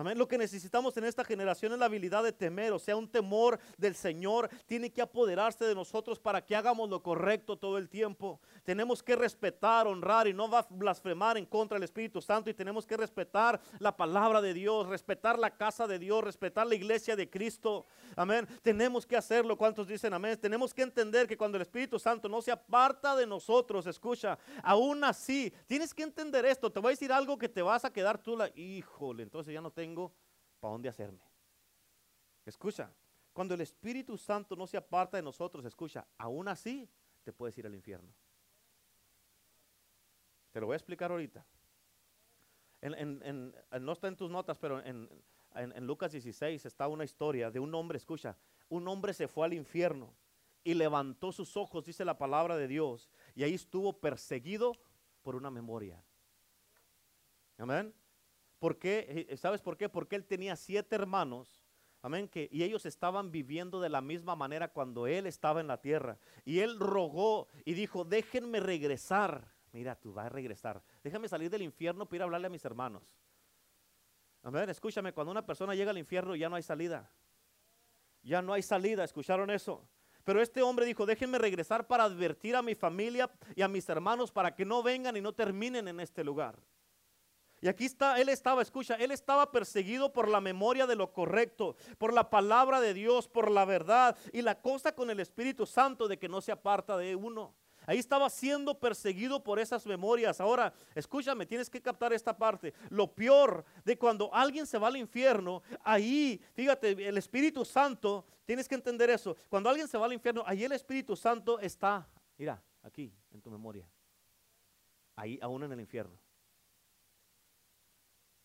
Amén. Lo que necesitamos en esta generación es la habilidad de temer, o sea, un temor del Señor tiene que apoderarse de nosotros para que hagamos lo correcto todo el tiempo. Tenemos que respetar, honrar y no blasfemar en contra del Espíritu Santo y tenemos que respetar la palabra de Dios, respetar la casa de Dios, respetar la iglesia de Cristo. Amén. Tenemos que hacerlo. ¿Cuántos dicen amén? Tenemos que entender que cuando el Espíritu Santo no se aparta de nosotros, escucha, aún así, tienes que entender esto. Te voy a decir algo que te vas a quedar tú la, híjole, entonces ya no tengo para dónde hacerme. Escucha, cuando el Espíritu Santo no se aparta de nosotros, escucha, aún así te puedes ir al infierno. Te lo voy a explicar ahorita. no está en tus notas, pero en, en Lucas 16 está una historia de un hombre, escucha, un hombre se fue al infierno y levantó sus ojos, dice la palabra de Dios, y ahí estuvo perseguido por una memoria. Amén. ¿Por qué? Eh, ¿Sabes por qué? Porque él tenía siete hermanos. Amén, que, y ellos estaban viviendo de la misma manera cuando él estaba en la tierra. Y él rogó y dijo, déjenme regresar. Mira, tú vas a regresar. Déjame salir del infierno para ir a hablarle a mis hermanos. Amén, escúchame, cuando una persona llega al infierno ya no hay salida. Ya no hay salida, ¿escucharon eso? Pero este hombre dijo, déjenme regresar para advertir a mi familia y a mis hermanos para que no vengan y no terminen en este lugar. Y aquí está, él estaba, escucha, él estaba perseguido por la memoria de lo correcto, por la palabra de Dios, por la verdad y la cosa con el Espíritu Santo de que no se aparta de uno. Ahí estaba siendo perseguido por esas memorias. Ahora, escúchame, tienes que captar esta parte. Lo peor de cuando alguien se va al infierno, ahí, fíjate, el Espíritu Santo, tienes que entender eso. Cuando alguien se va al infierno, ahí el Espíritu Santo está, mira, aquí, en tu memoria. Ahí, aún en el infierno.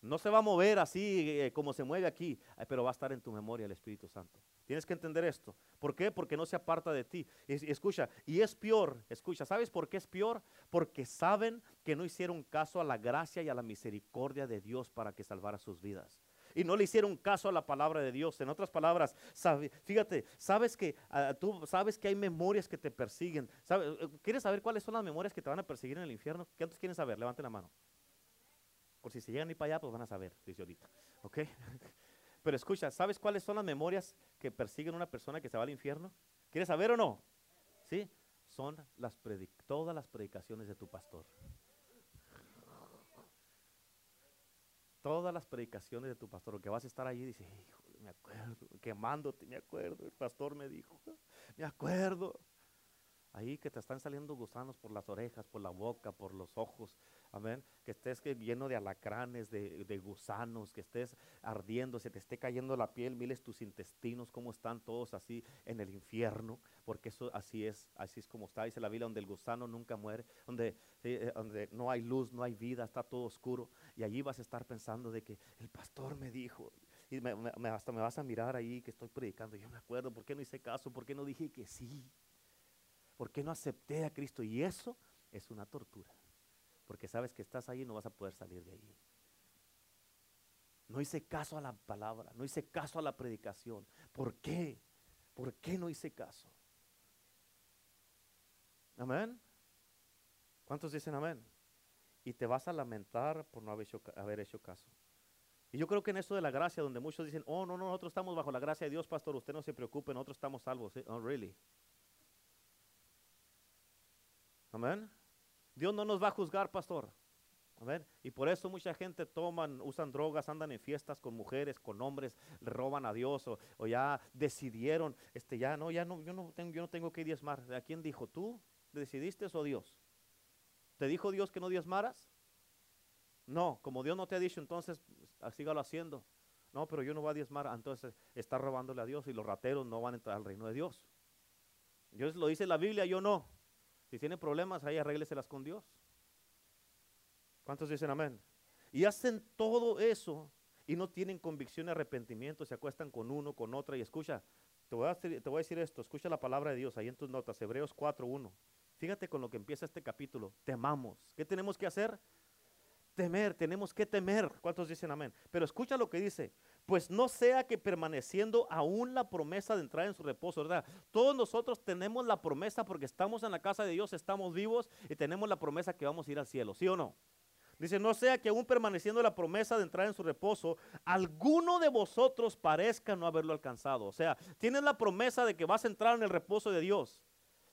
No se va a mover así eh, como se mueve aquí, pero va a estar en tu memoria el Espíritu Santo. Tienes que entender esto. ¿Por qué? Porque no se aparta de ti. Escucha, y es peor, escucha, ¿sabes por qué es peor? Porque saben que no hicieron caso a la gracia y a la misericordia de Dios para que salvara sus vidas. Y no le hicieron caso a la palabra de Dios. En otras palabras, fíjate, sabes que ah, tú sabes que hay memorias que te persiguen. Eh, ¿Quieres saber cuáles son las memorias que te van a perseguir en el infierno? ¿Qué quieren saber? Levanten la mano. Por si se llegan y para allá, pues van a saber, dice ahorita. ¿Ok? Pero escucha, ¿sabes cuáles son las memorias que persiguen a una persona que se va al infierno? ¿Quieres saber o no? ¿Sí? Son las todas las predicaciones de tu pastor. Todas las predicaciones de tu pastor, que vas a estar allí y dices, me acuerdo, quemándote, me acuerdo, el pastor me dijo, me acuerdo. Ahí que te están saliendo gusanos por las orejas, por la boca, por los ojos. Amén. Que estés lleno de alacranes, de, gusanos, que estés ardiendo, se te esté cayendo la piel, miles tus intestinos, cómo están todos así en el infierno, porque eso así es, así es como está, dice la Biblia, donde el gusano nunca muere, donde, eh, donde no hay luz, no hay vida, está todo oscuro. Y allí vas a estar pensando de que el pastor me dijo, y hasta me vas a mirar ahí que estoy predicando. Yo me acuerdo, ¿por qué no hice caso? ¿Por qué no dije que sí? ¿Por qué no acepté a Cristo? Y eso es una tortura. Porque sabes que estás ahí y no vas a poder salir de ahí. No hice caso a la palabra, no hice caso a la predicación. ¿Por qué? ¿Por qué no hice caso? Amén. ¿Cuántos dicen amén? Y te vas a lamentar por no haber hecho, caso. Y yo creo que en esto de la gracia, donde muchos dicen, oh, no, no, nosotros estamos bajo la gracia de Dios, pastor, usted no se preocupe, nosotros estamos salvos. Oh, really. Amén. Dios no nos va a juzgar, pastor. Y por eso mucha gente toman, usan drogas, andan en fiestas con mujeres, con hombres, le roban a Dios o, ya decidieron, este ya no, ya no, yo no tengo, yo no tengo que diezmar. ¿A quién dijo? ¿Tú decidiste o Dios? ¿Te dijo Dios que no diezmaras? No, como Dios no te ha dicho, entonces sígalo haciendo. No, pero yo no voy a diezmar, entonces está robándole a Dios y los rateros no van a entrar al reino de Dios. Dios lo dice la Biblia, yo no. Si tiene problemas, ahí arrégleselas con Dios. ¿Cuántos dicen amén? Y hacen todo eso y no tienen convicción y arrepentimiento, se acuestan con uno, con otra y escucha, te voy, a te voy a decir esto, escucha la palabra de Dios ahí en tus notas, Hebreos 4.1. Fíjate con lo que empieza este capítulo, temamos. ¿Qué tenemos que hacer? Temer, tenemos que temer. ¿Cuántos dicen amén? Pero escucha lo que dice. Pues no sea que permaneciendo aún la promesa de entrar en su reposo, ¿verdad? Todos nosotros tenemos la promesa porque estamos en la casa de Dios, estamos vivos y tenemos la promesa que vamos a ir al cielo, ¿sí o no? Dice, no sea que aún permaneciendo la promesa de entrar en su reposo, alguno de vosotros parezca no haberlo alcanzado. O sea, tienes la promesa de que vas a entrar en el reposo de Dios.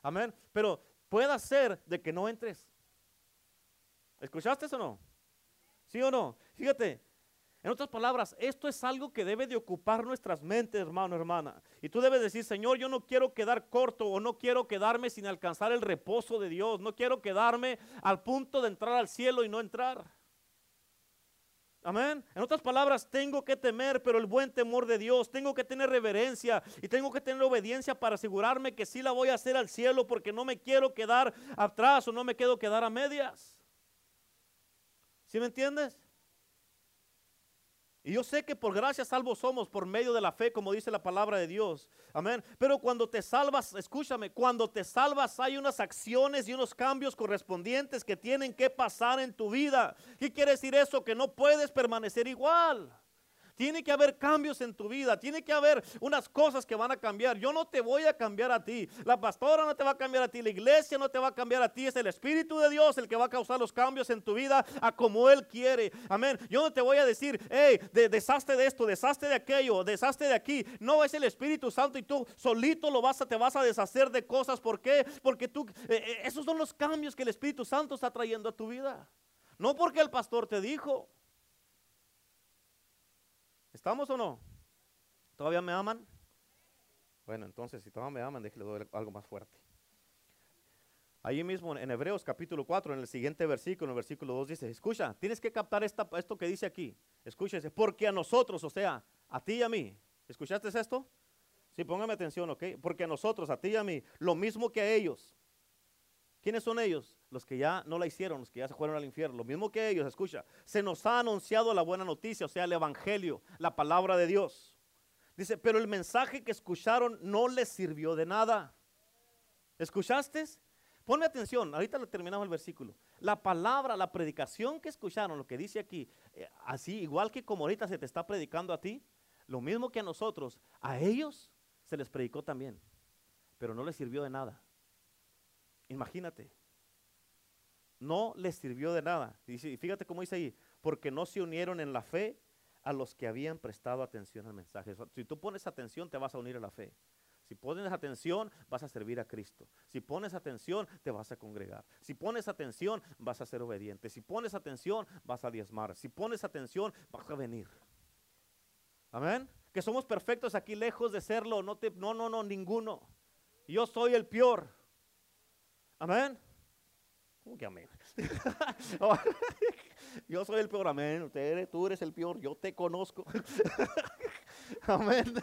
Amén. Pero puede ser de que no entres. ¿Escuchaste eso o no? ¿Sí o no? Fíjate, en otras palabras, esto es algo que debe de ocupar nuestras mentes, hermano, hermana. Y tú debes decir, Señor, yo no quiero quedar corto o no quiero quedarme sin alcanzar el reposo de Dios. No quiero quedarme al punto de entrar al cielo y no entrar. Amén. En otras palabras, tengo que temer, pero el buen temor de Dios. Tengo que tener reverencia y tengo que tener obediencia para asegurarme que sí la voy a hacer al cielo porque no me quiero quedar atrás o no me quiero quedar a medias. ¿Sí me entiendes? Y yo sé que por gracia salvos somos por medio de la fe, como dice la palabra de Dios. Amén. Pero cuando te salvas, escúchame, cuando te salvas hay unas acciones y unos cambios correspondientes que tienen que pasar en tu vida. ¿Qué quiere decir eso? Que no puedes permanecer igual. Tiene que haber cambios en tu vida, tiene que haber unas cosas que van a cambiar. Yo no te voy a cambiar a ti, la pastora no te va a cambiar a ti, la iglesia no te va a cambiar a ti, es el Espíritu de Dios el que va a causar los cambios en tu vida a como Él quiere. Amén. Yo no te voy a decir, hey, de, deshazte de esto, deshazte de aquello, deshazte de aquí. No es el Espíritu Santo y tú solito lo vas a, te vas a deshacer de cosas. ¿Por qué? Porque tú, eh, eh, esos son los cambios que el Espíritu Santo está trayendo a tu vida. No porque el pastor te dijo. ¿Estamos o no? ¿Todavía me aman? Bueno, entonces si todavía me aman, déjenle algo más fuerte. Ahí mismo en Hebreos capítulo 4, en el siguiente versículo, en el versículo 2 dice, escucha, tienes que captar esta, esto que dice aquí. Escúchese, porque a nosotros, o sea, a ti y a mí, ¿escuchaste esto? Sí, póngame atención, ¿ok? Porque a nosotros, a ti y a mí, lo mismo que a ellos. ¿Quiénes son ellos? Los que ya no la hicieron, los que ya se fueron al infierno. Lo mismo que ellos, escucha. Se nos ha anunciado la buena noticia, o sea, el Evangelio, la palabra de Dios. Dice, pero el mensaje que escucharon no les sirvió de nada. ¿Escuchaste? Ponme atención, ahorita le terminamos el versículo. La palabra, la predicación que escucharon, lo que dice aquí, eh, así igual que como ahorita se te está predicando a ti, lo mismo que a nosotros, a ellos se les predicó también, pero no les sirvió de nada. Imagínate. No les sirvió de nada. Y fíjate cómo dice ahí, porque no se unieron en la fe a los que habían prestado atención al mensaje. Si tú pones atención, te vas a unir a la fe. Si pones atención, vas a servir a Cristo. Si pones atención, te vas a congregar. Si pones atención, vas a ser obediente. Si pones atención, vas a diezmar. Si pones atención, vas a venir. Amén. Que somos perfectos aquí lejos de serlo. No, te, no, no, no, ninguno. Yo soy el peor. Amén. ¿Cómo que amén? yo soy el peor, amén. Tú eres el peor, yo te conozco. amén.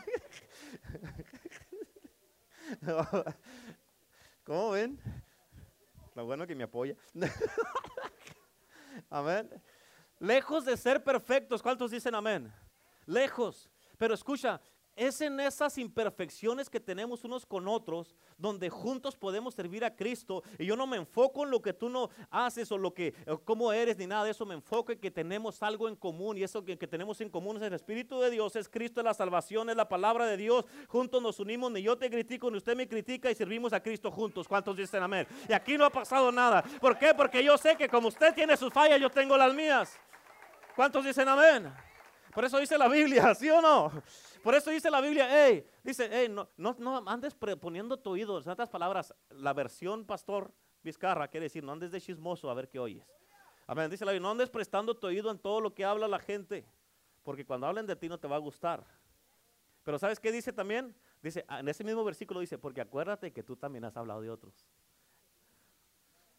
¿Cómo ven? Lo bueno que me apoya. amén. Lejos de ser perfectos, ¿cuántos dicen amén? Lejos. Pero escucha, es en esas imperfecciones que tenemos unos con otros donde juntos podemos servir a Cristo. Y yo no me enfoco en lo que tú no haces o lo que, cómo eres ni nada de eso. Me enfoco en que tenemos algo en común y eso que, que tenemos en común es el Espíritu de Dios, es Cristo, es la salvación, es la palabra de Dios. Juntos nos unimos, ni yo te critico, ni usted me critica y servimos a Cristo juntos. ¿Cuántos dicen amén? Y aquí no ha pasado nada. ¿Por qué? Porque yo sé que como usted tiene sus fallas, yo tengo las mías. ¿Cuántos dicen amén? Por eso dice la Biblia, ¿sí o no? Por eso dice la Biblia, hey, dice, hey, no, no, no andes poniendo tu oído. En otras palabras, la versión pastor Vizcarra quiere decir, no andes de chismoso a ver qué oyes. Amén. Dice la Biblia, no andes prestando tu oído en todo lo que habla la gente, porque cuando hablen de ti no te va a gustar. Pero ¿sabes qué dice también? Dice, en ese mismo versículo dice, porque acuérdate que tú también has hablado de otros.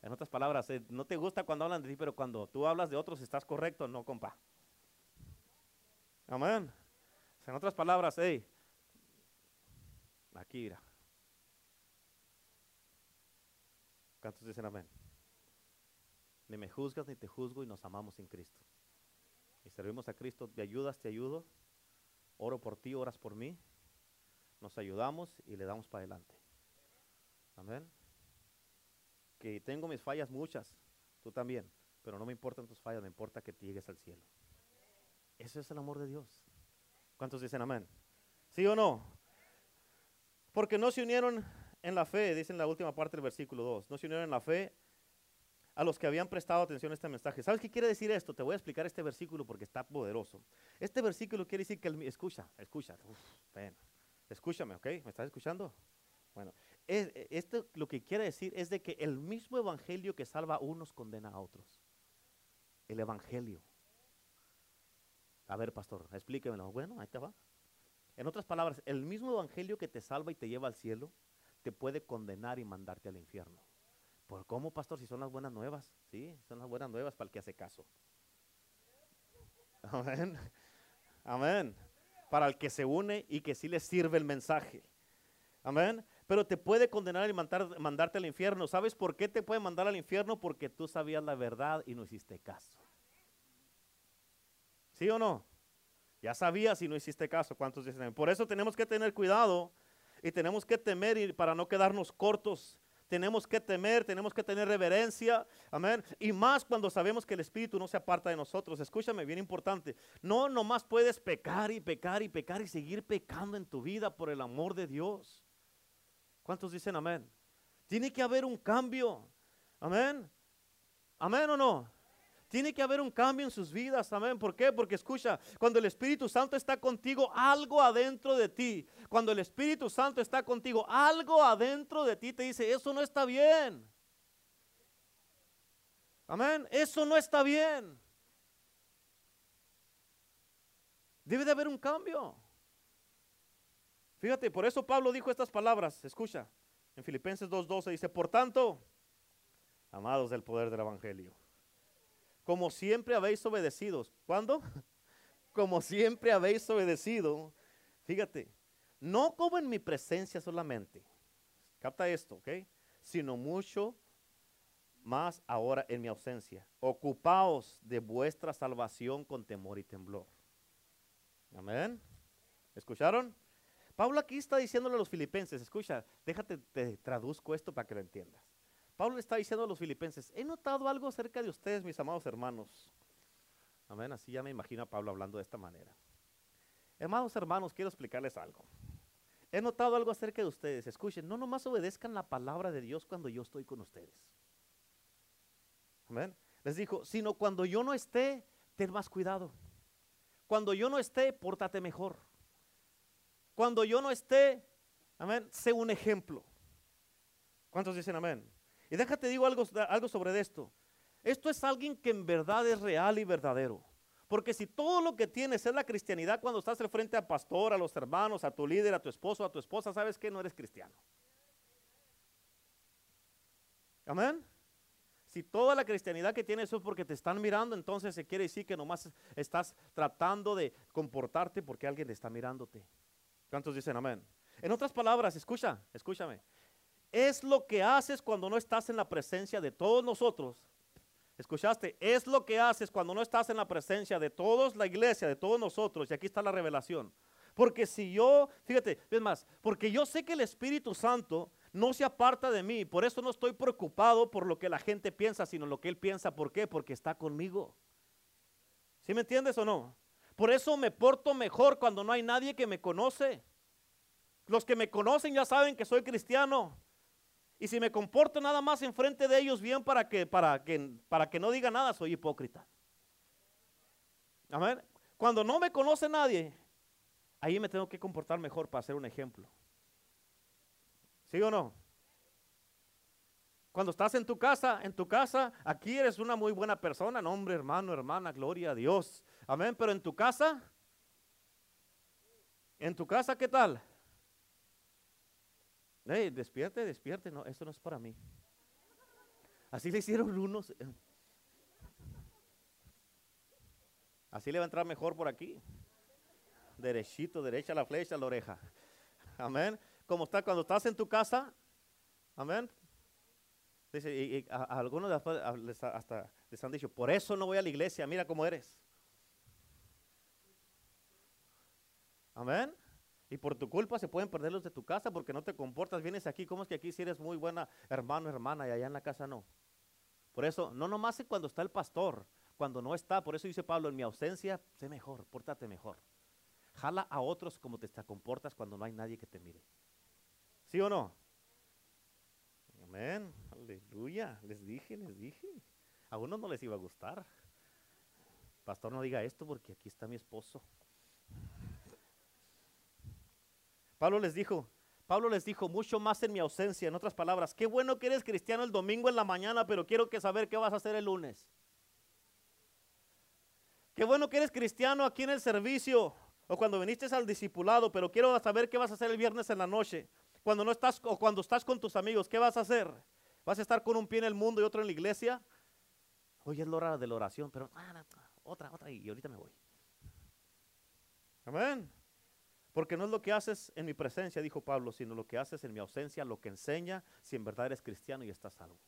En otras palabras, eh, no te gusta cuando hablan de ti, pero cuando tú hablas de otros estás correcto, no, compa. Amén. En otras palabras, hey, aquí mira. ¿Cuántos dicen amén? Ni me juzgas ni te juzgo y nos amamos en Cristo. Y servimos a Cristo, te ayudas, te ayudo. Oro por ti, oras por mí. Nos ayudamos y le damos para adelante. Amén. Que tengo mis fallas muchas, tú también. pero no me importan tus fallas, me importa que te llegues al cielo. Eso es el amor de Dios. ¿Cuántos dicen amén? ¿Sí o no? Porque no se unieron en la fe, dice en la última parte del versículo 2, no se unieron en la fe a los que habían prestado atención a este mensaje. ¿Sabes qué quiere decir esto? Te voy a explicar este versículo porque está poderoso. Este versículo quiere decir que el, escucha, escucha, escúchame, ¿ok? ¿Me estás escuchando? Bueno, esto lo que quiere decir es de que el mismo evangelio que salva a unos condena a otros. El evangelio. A ver, pastor, explíquemelo. Bueno, ahí te va. En otras palabras, el mismo evangelio que te salva y te lleva al cielo, te puede condenar y mandarte al infierno. ¿Por cómo, pastor? Si son las buenas nuevas. Sí, son las buenas nuevas para el que hace caso. Amén. Amén. Para el que se une y que sí le sirve el mensaje. Amén. Pero te puede condenar y mandarte al infierno. ¿Sabes por qué te puede mandar al infierno? Porque tú sabías la verdad y no hiciste caso. ¿Sí o no? Ya sabías y no hiciste caso. ¿Cuántos dicen? Por eso tenemos que tener cuidado y tenemos que temer para no quedarnos cortos. Tenemos que temer, tenemos que tener reverencia, amén. Y más cuando sabemos que el Espíritu no se aparta de nosotros. Escúchame, bien importante. No nomás puedes pecar y pecar y pecar y seguir pecando en tu vida por el amor de Dios. ¿Cuántos dicen amén? Tiene que haber un cambio. Amén. Amén o no. Tiene que haber un cambio en sus vidas, amén. ¿Por qué? Porque escucha, cuando el Espíritu Santo está contigo, algo adentro de ti, cuando el Espíritu Santo está contigo, algo adentro de ti te dice, eso no está bien. Amén, eso no está bien. Debe de haber un cambio. Fíjate, por eso Pablo dijo estas palabras, escucha, en Filipenses 2.12 dice, por tanto, amados del poder del Evangelio como siempre habéis obedecido. ¿Cuándo? Como siempre habéis obedecido. Fíjate, no como en mi presencia solamente. Capta esto, ¿ok? Sino mucho más ahora en mi ausencia. Ocupaos de vuestra salvación con temor y temblor. Amén. ¿Escucharon? Pablo aquí está diciéndole a los filipenses, escucha, déjate, te traduzco esto para que lo entiendas. Pablo está diciendo a los filipenses, he notado algo acerca de ustedes, mis amados hermanos. Amén, así ya me imagino a Pablo hablando de esta manera. Hermanos, hermanos, quiero explicarles algo. He notado algo acerca de ustedes. Escuchen, no nomás obedezcan la palabra de Dios cuando yo estoy con ustedes. Amén. Les dijo, sino cuando yo no esté, ten más cuidado. Cuando yo no esté, pórtate mejor. Cuando yo no esté, amén, sé un ejemplo. ¿Cuántos dicen amén? Y déjate digo algo, algo sobre esto. Esto es alguien que en verdad es real y verdadero. Porque si todo lo que tienes es la cristianidad cuando estás al frente a pastor, a los hermanos, a tu líder, a tu esposo, a tu esposa, ¿sabes que No eres cristiano. Amén. Si toda la cristianidad que tienes es porque te están mirando, entonces se quiere decir que nomás estás tratando de comportarte porque alguien está mirándote. ¿Cuántos dicen amén? En otras palabras, escucha, escúchame es lo que haces cuando no estás en la presencia de todos nosotros. ¿Escuchaste? Es lo que haces cuando no estás en la presencia de todos la iglesia, de todos nosotros. Y aquí está la revelación. Porque si yo, fíjate, es más, porque yo sé que el Espíritu Santo no se aparta de mí. Por eso no estoy preocupado por lo que la gente piensa, sino lo que Él piensa. ¿Por qué? Porque está conmigo. ¿Sí me entiendes o no? Por eso me porto mejor cuando no hay nadie que me conoce. Los que me conocen ya saben que soy cristiano. Y si me comporto nada más enfrente de ellos bien para que, para que, para que no diga nada, soy hipócrita. Amén. Cuando no me conoce nadie, ahí me tengo que comportar mejor para ser un ejemplo. ¿Sí o no? Cuando estás en tu casa, en tu casa, aquí eres una muy buena persona, nombre, hermano, hermana, gloria a Dios. Amén. Pero en tu casa, en tu casa, ¿qué tal? Hey, despierte, despierte. No, esto no es para mí. Así le hicieron unos. Así le va a entrar mejor por aquí. Derechito, derecha la flecha, la oreja. Amén. Como está cuando estás en tu casa. Amén. Dice, y, a, algunos hasta les han dicho, por eso no voy a la iglesia, mira cómo eres. Amén. Y por tu culpa se pueden perder los de tu casa porque no te comportas. Vienes aquí, ¿cómo es que aquí si eres muy buena hermano, hermana y allá en la casa no? Por eso, no nomás cuando está el pastor, cuando no está, por eso dice Pablo, en mi ausencia, sé mejor, pórtate mejor. Jala a otros como te comportas cuando no hay nadie que te mire. ¿Sí o no? Amén, aleluya, les dije, les dije. A uno no les iba a gustar. Pastor, no diga esto porque aquí está mi esposo. Pablo les dijo, Pablo les dijo, mucho más en mi ausencia, en otras palabras, qué bueno que eres cristiano el domingo en la mañana, pero quiero que saber qué vas a hacer el lunes. Qué bueno que eres cristiano aquí en el servicio o cuando viniste al discipulado, pero quiero saber qué vas a hacer el viernes en la noche. Cuando no estás o cuando estás con tus amigos, ¿qué vas a hacer? ¿Vas a estar con un pie en el mundo y otro en la iglesia? Hoy es la hora de la oración, pero ah, otra, otra y ahorita me voy. Amén. Porque no es lo que haces en mi presencia, dijo Pablo, sino lo que haces en mi ausencia, lo que enseña si en verdad eres cristiano y estás salvo.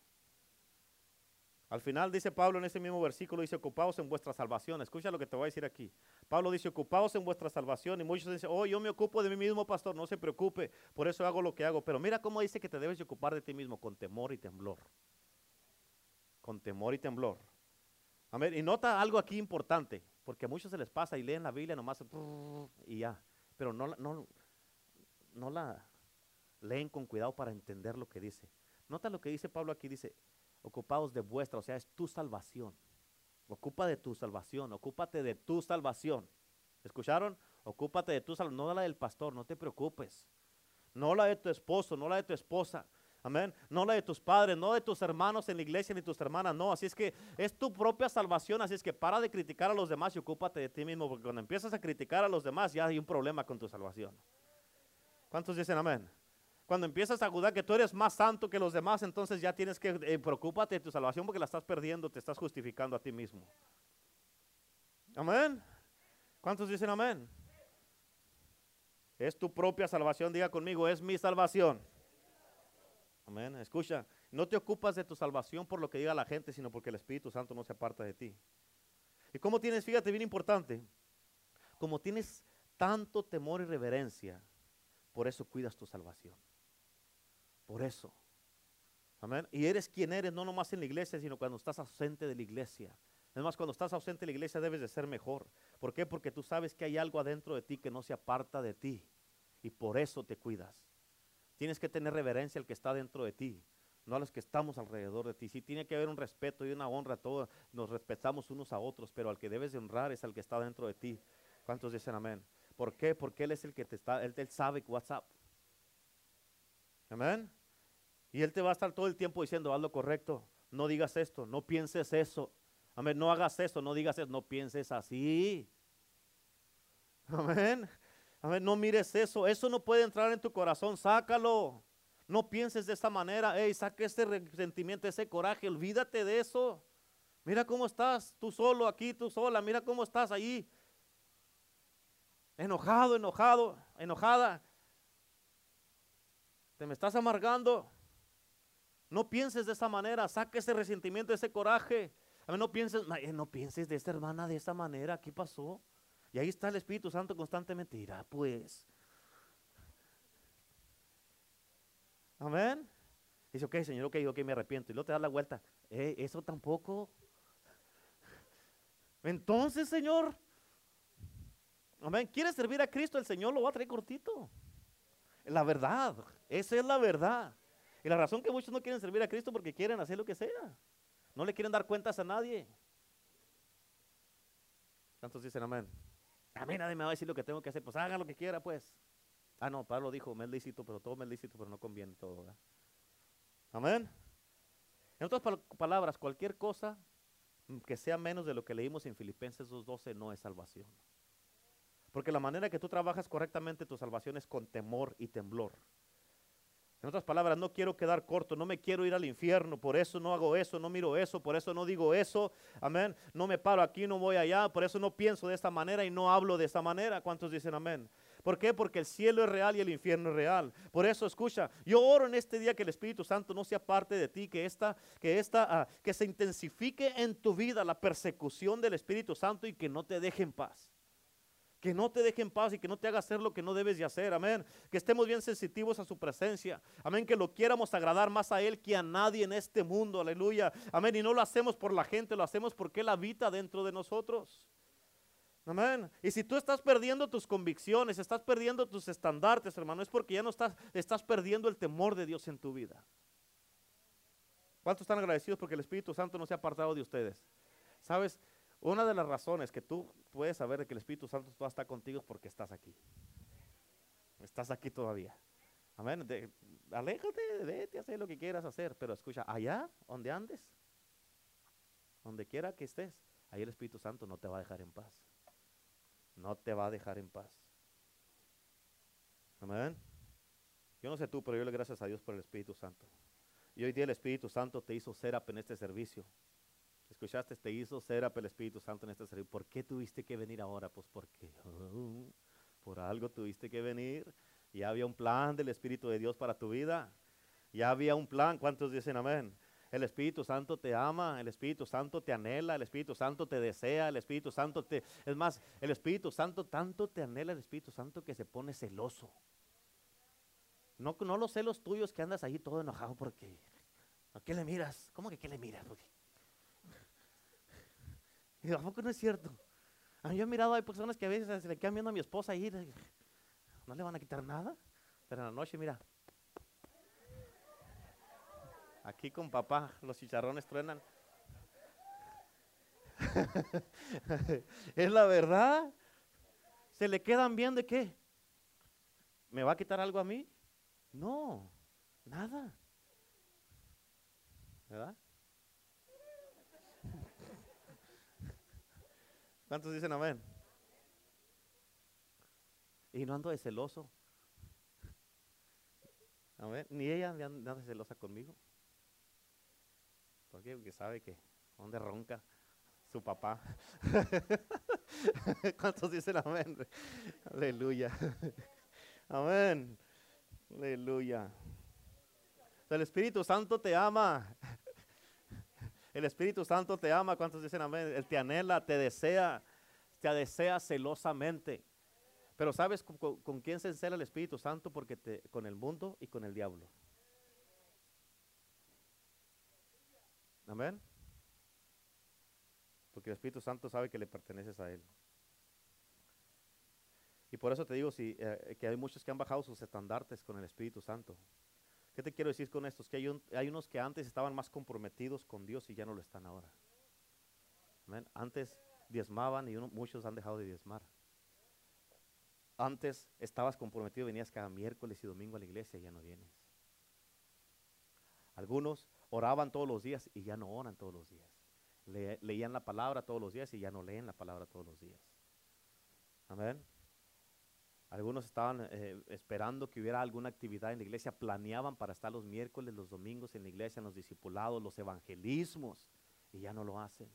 Al final dice Pablo en ese mismo versículo, dice, ocupaos en vuestra salvación. Escucha lo que te voy a decir aquí. Pablo dice, ocupaos en vuestra salvación. Y muchos dicen, oh, yo me ocupo de mí mismo, pastor, no se preocupe, por eso hago lo que hago. Pero mira cómo dice que te debes de ocupar de ti mismo, con temor y temblor. Con temor y temblor. Amén. Y nota algo aquí importante, porque a muchos se les pasa y leen la Biblia nomás y ya. Pero no, no, la leen con cuidado para entender lo que dice. Nota lo que dice Pablo aquí, dice, ocupados de vuestra, o sea, es tu salvación. Ocupa de tu salvación, ocúpate de tu salvación. ¿Escucharon? Ocúpate de tu salvación, no la del pastor, no te preocupes. No la de tu esposo, no la de tu esposa. Amén. No la de tus padres, no de tus hermanos en la iglesia ni tus hermanas, no. Así es que es tu propia salvación. Así es que para de criticar a los demás y ocúpate de ti mismo. Porque cuando empiezas a criticar a los demás, ya hay un problema con tu salvación. ¿Cuántos dicen amén? Cuando empiezas a dudar que tú eres más santo que los demás, entonces ya tienes que eh, preocúpate de tu salvación porque la estás perdiendo, te estás justificando a ti mismo. Amén. ¿Cuántos dicen amén? Es tu propia salvación, diga conmigo, es mi salvación. Amén. Escucha, no te ocupas de tu salvación por lo que diga la gente, sino porque el Espíritu Santo no se aparta de ti. ¿Y cómo tienes, fíjate, bien importante, como tienes tanto temor y reverencia, por eso cuidas tu salvación. Por eso. Amén. Y eres quien eres, no nomás en la iglesia, sino cuando estás ausente de la iglesia. Además, cuando estás ausente de la iglesia debes de ser mejor. ¿Por qué? Porque tú sabes que hay algo adentro de ti que no se aparta de ti. Y por eso te cuidas. Tienes que tener reverencia al que está dentro de ti, no a los que estamos alrededor de ti. Sí tiene que haber un respeto y una honra, todos nos respetamos unos a otros, pero al que debes de honrar es al que está dentro de ti. ¿Cuántos dicen amén? ¿Por qué? Porque Él es el que te está, Él, él sabe WhatsApp. Amén. Y Él te va a estar todo el tiempo diciendo, haz lo correcto, no digas esto, no pienses eso. Amén, no hagas esto, no digas eso, no pienses así. Amén. Amén, no mires eso, eso no puede entrar en tu corazón, sácalo. No pienses de esa manera, hey, saque ese resentimiento, ese coraje, olvídate de eso. Mira cómo estás, tú solo aquí, tú sola, mira cómo estás ahí. Enojado, enojado, enojada. Te me estás amargando. No pienses de esa manera, saque ese resentimiento, ese coraje. A mí no pienses, no pienses de esta hermana de esta manera, ¿qué pasó? Y ahí está el Espíritu Santo constantemente, dirá pues. Amén. Dice, ok, Señor, ok, ok, me arrepiento. Y luego te da la vuelta. Eh, eso tampoco. Entonces, Señor, amén, ¿quieres servir a Cristo? El Señor lo va a traer cortito. La verdad, esa es la verdad. Y la razón que muchos no quieren servir a Cristo porque quieren hacer lo que sea. No le quieren dar cuentas a nadie. ¿Cuántos dicen amén? A mí nadie me va a decir lo que tengo que hacer. Pues hagan lo que quiera, pues. Ah, no, Pablo dijo, me lícito, pero todo me es lícito, pero no conviene todo. Amén. En otras palabras, cualquier cosa que sea menos de lo que leímos en Filipenses 2.12 no es salvación. Porque la manera que tú trabajas correctamente tu salvación es con temor y temblor. En otras palabras, no quiero quedar corto, no me quiero ir al infierno, por eso no hago eso, no miro eso, por eso no digo eso, amén. No me paro aquí, no voy allá, por eso no pienso de esta manera y no hablo de esta manera. ¿Cuántos dicen amén? ¿Por qué? Porque el cielo es real y el infierno es real. Por eso, escucha, yo oro en este día que el Espíritu Santo no sea parte de ti, que esta, que esta, ah, que se intensifique en tu vida la persecución del Espíritu Santo y que no te deje en paz que no te deje en paz y que no te haga hacer lo que no debes de hacer, amén. Que estemos bien sensitivos a su presencia, amén. Que lo quieramos agradar más a Él que a nadie en este mundo, aleluya, amén. Y no lo hacemos por la gente, lo hacemos porque Él habita dentro de nosotros. Amén. Y si tú estás perdiendo tus convicciones, estás perdiendo tus estandartes, hermano, es porque ya no estás, estás perdiendo el temor de Dios en tu vida. ¿Cuántos están agradecidos porque el Espíritu Santo no se ha apartado de ustedes? ¿Sabes? Una de las razones que tú puedes saber de que el Espíritu Santo está contigo es porque estás aquí. Estás aquí todavía. Amén. aléjate, vete, hacer lo que quieras hacer. Pero escucha, allá donde andes, donde quiera que estés, ahí el Espíritu Santo no te va a dejar en paz no te va a dejar en paz. Amén. Yo no sé tú, pero yo le gracias a Dios por el Espíritu Santo. Y hoy día el Espíritu Santo te hizo serap en este servicio. ¿Escuchaste? Te hizo serap el Espíritu Santo en este servicio. ¿Por qué tuviste que venir ahora? Pues porque oh, por algo tuviste que venir. Ya había un plan del Espíritu de Dios para tu vida. Ya había un plan. ¿Cuántos dicen amén? El Espíritu Santo te ama, el Espíritu Santo te anhela, el Espíritu Santo te desea, el Espíritu Santo te... Es más, el Espíritu Santo tanto te anhela, el Espíritu Santo que se pone celoso. No, no los celos tuyos que andas ahí todo enojado porque... ¿A qué le miras? ¿Cómo que qué le miras? Y ¿a poco no es cierto? yo he mirado, hay personas que a veces se le quedan viendo a mi esposa ahí, no le van a quitar nada, pero en la noche, mira, Aquí con papá los chicharrones truenan. es la verdad. Se le quedan bien de qué? ¿Me va a quitar algo a mí? No, nada. ¿Verdad? ¿Cuántos dicen amén? Y no ando de celoso. Amén. Ni ella anda de celosa conmigo. ¿Por qué? Porque sabe que donde ronca su papá. ¿Cuántos dicen amén? Aleluya. Amén. Aleluya. El Espíritu Santo te ama. El Espíritu Santo te ama. ¿Cuántos dicen amén? Él te anhela, te desea, te desea celosamente. Pero ¿sabes con, quién se encela el Espíritu Santo? Porque con el mundo y con el diablo. Amén. Porque el Espíritu Santo sabe que le perteneces a Él. Y por eso te digo si, eh, que hay muchos que han bajado sus estandartes con el Espíritu Santo. ¿Qué te quiero decir con esto? Es que hay, hay unos que antes estaban más comprometidos con Dios y ya no lo están ahora. Amén. Antes diezmaban y muchos han dejado de diezmar. Antes estabas comprometido, venías cada miércoles y domingo a la iglesia y ya no vienes. Algunos oraban todos los días y ya no oran todos los días. leían la palabra todos los días y ya no leen la palabra todos los días. Amén. Algunos estaban eh, esperando que hubiera alguna actividad en la iglesia, planeaban para estar los miércoles, los domingos en la iglesia, en los discipulados, los evangelismos, y ya no lo hacen.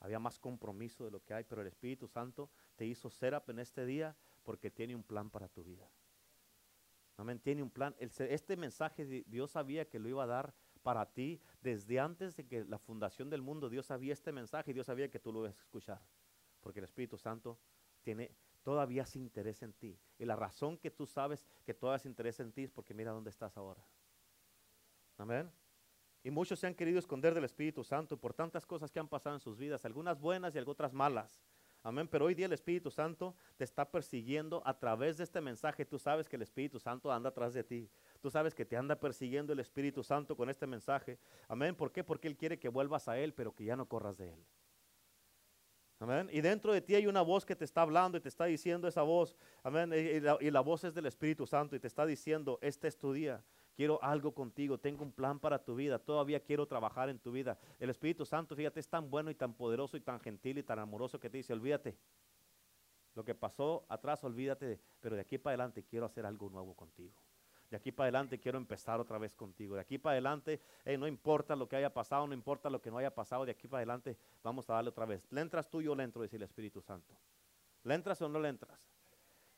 Había más compromiso de lo que hay, pero el Espíritu Santo te hizo ser en este día porque tiene un plan para tu vida. Amén, tiene un plan. Este mensaje Dios sabía que lo iba a dar para ti desde antes de que la fundación del mundo. Dios sabía este mensaje y Dios sabía que tú lo ibas a escuchar. Porque el Espíritu Santo tiene todavía se interesa en ti. Y la razón que tú sabes que todavía se interesa en ti es porque mira dónde estás ahora. Amén. Y muchos se han querido esconder del Espíritu Santo por tantas cosas que han pasado en sus vidas, algunas buenas y otras malas. Amén. Pero hoy día el Espíritu Santo te está persiguiendo a través de este mensaje. Tú sabes que el Espíritu Santo anda atrás de ti. Tú sabes que te anda persiguiendo el Espíritu Santo con este mensaje. Amén. ¿Por qué? Porque Él quiere que vuelvas a Él, pero que ya no corras de Él. Amén. Y dentro de ti hay una voz que te está hablando y te está diciendo esa voz. Amén. Y la, y la voz es del Espíritu Santo y te está diciendo, este es tu día quiero algo contigo, tengo un plan para tu vida, todavía quiero trabajar en tu vida. El Espíritu Santo, fíjate, es tan bueno y tan poderoso y tan gentil y tan amoroso que te dice, olvídate. Lo que pasó atrás, olvídate, pero de aquí para adelante quiero hacer algo nuevo contigo. De aquí para adelante quiero empezar otra vez contigo. De aquí para adelante, no importa lo que haya pasado, no importa lo que no haya pasado, de aquí para adelante vamos a darle otra vez. ¿Le entras tú, yo le entro, dice el Espíritu Santo. ¿Le entras o no le entras?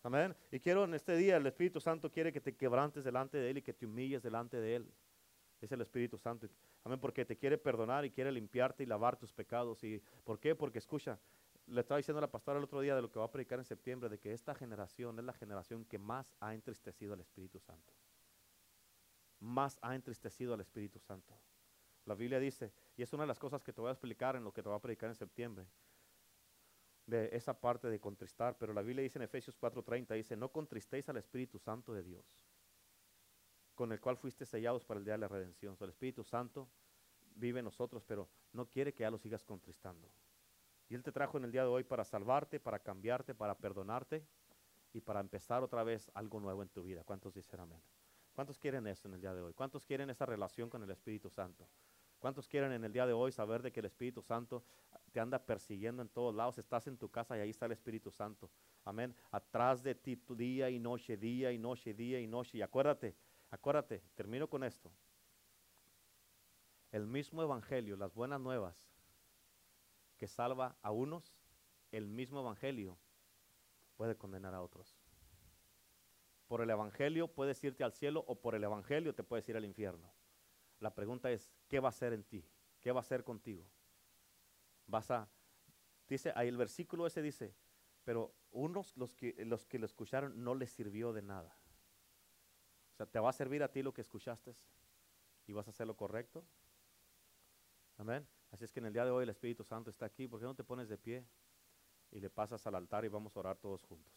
Amén. Y quiero en este día, el Espíritu Santo quiere que te quebrantes delante de Él y que te humilles delante de Él. Es el Espíritu Santo. Amén. Porque te quiere perdonar y quiere limpiarte y lavar tus pecados. ¿Y por qué? Porque escucha, le estaba diciendo a la pastora el otro día de lo que va a predicar en septiembre, de que esta generación es la generación que más ha entristecido al Espíritu Santo. Más ha entristecido al Espíritu Santo. La Biblia dice, y es una de las cosas que te voy a explicar en lo que te va a predicar en septiembre, de esa parte de contristar, pero la Biblia dice en Efesios 4:30, dice, no contristéis al Espíritu Santo de Dios, con el cual fuiste sellados para el día de la redención. el Espíritu Santo vive en nosotros, pero no quiere que ya lo sigas contristando. Y Él te trajo en el día de hoy para salvarte, para cambiarte, para perdonarte y para empezar otra vez algo nuevo en tu vida. ¿Cuántos dicen amén? ¿Cuántos quieren eso en el día de hoy? ¿Cuántos quieren esa relación con el Espíritu Santo? ¿Cuántos quieren en el día de hoy saber de que el Espíritu Santo te anda persiguiendo en todos lados? Estás en tu casa y ahí está el Espíritu Santo. Amén. Atrás de ti tu día y noche, día y noche, día y noche. Y acuérdate, acuérdate, termino con esto. El mismo Evangelio, las buenas nuevas, que salva a unos, el mismo Evangelio puede condenar a otros. Por el Evangelio puedes irte al cielo o por el Evangelio te puedes ir al infierno. La pregunta es, ¿qué va a hacer en ti? ¿Qué va a hacer contigo? Vas a, dice, ahí el versículo ese dice, pero unos los que, los que lo escucharon no les sirvió de nada. O sea, ¿te va a servir a ti lo que escuchaste? ¿Y vas a hacer lo correcto? Amén. Así es que en el día de hoy el Espíritu Santo está aquí. ¿Por qué no te pones de pie y le pasas al altar y vamos a orar todos juntos?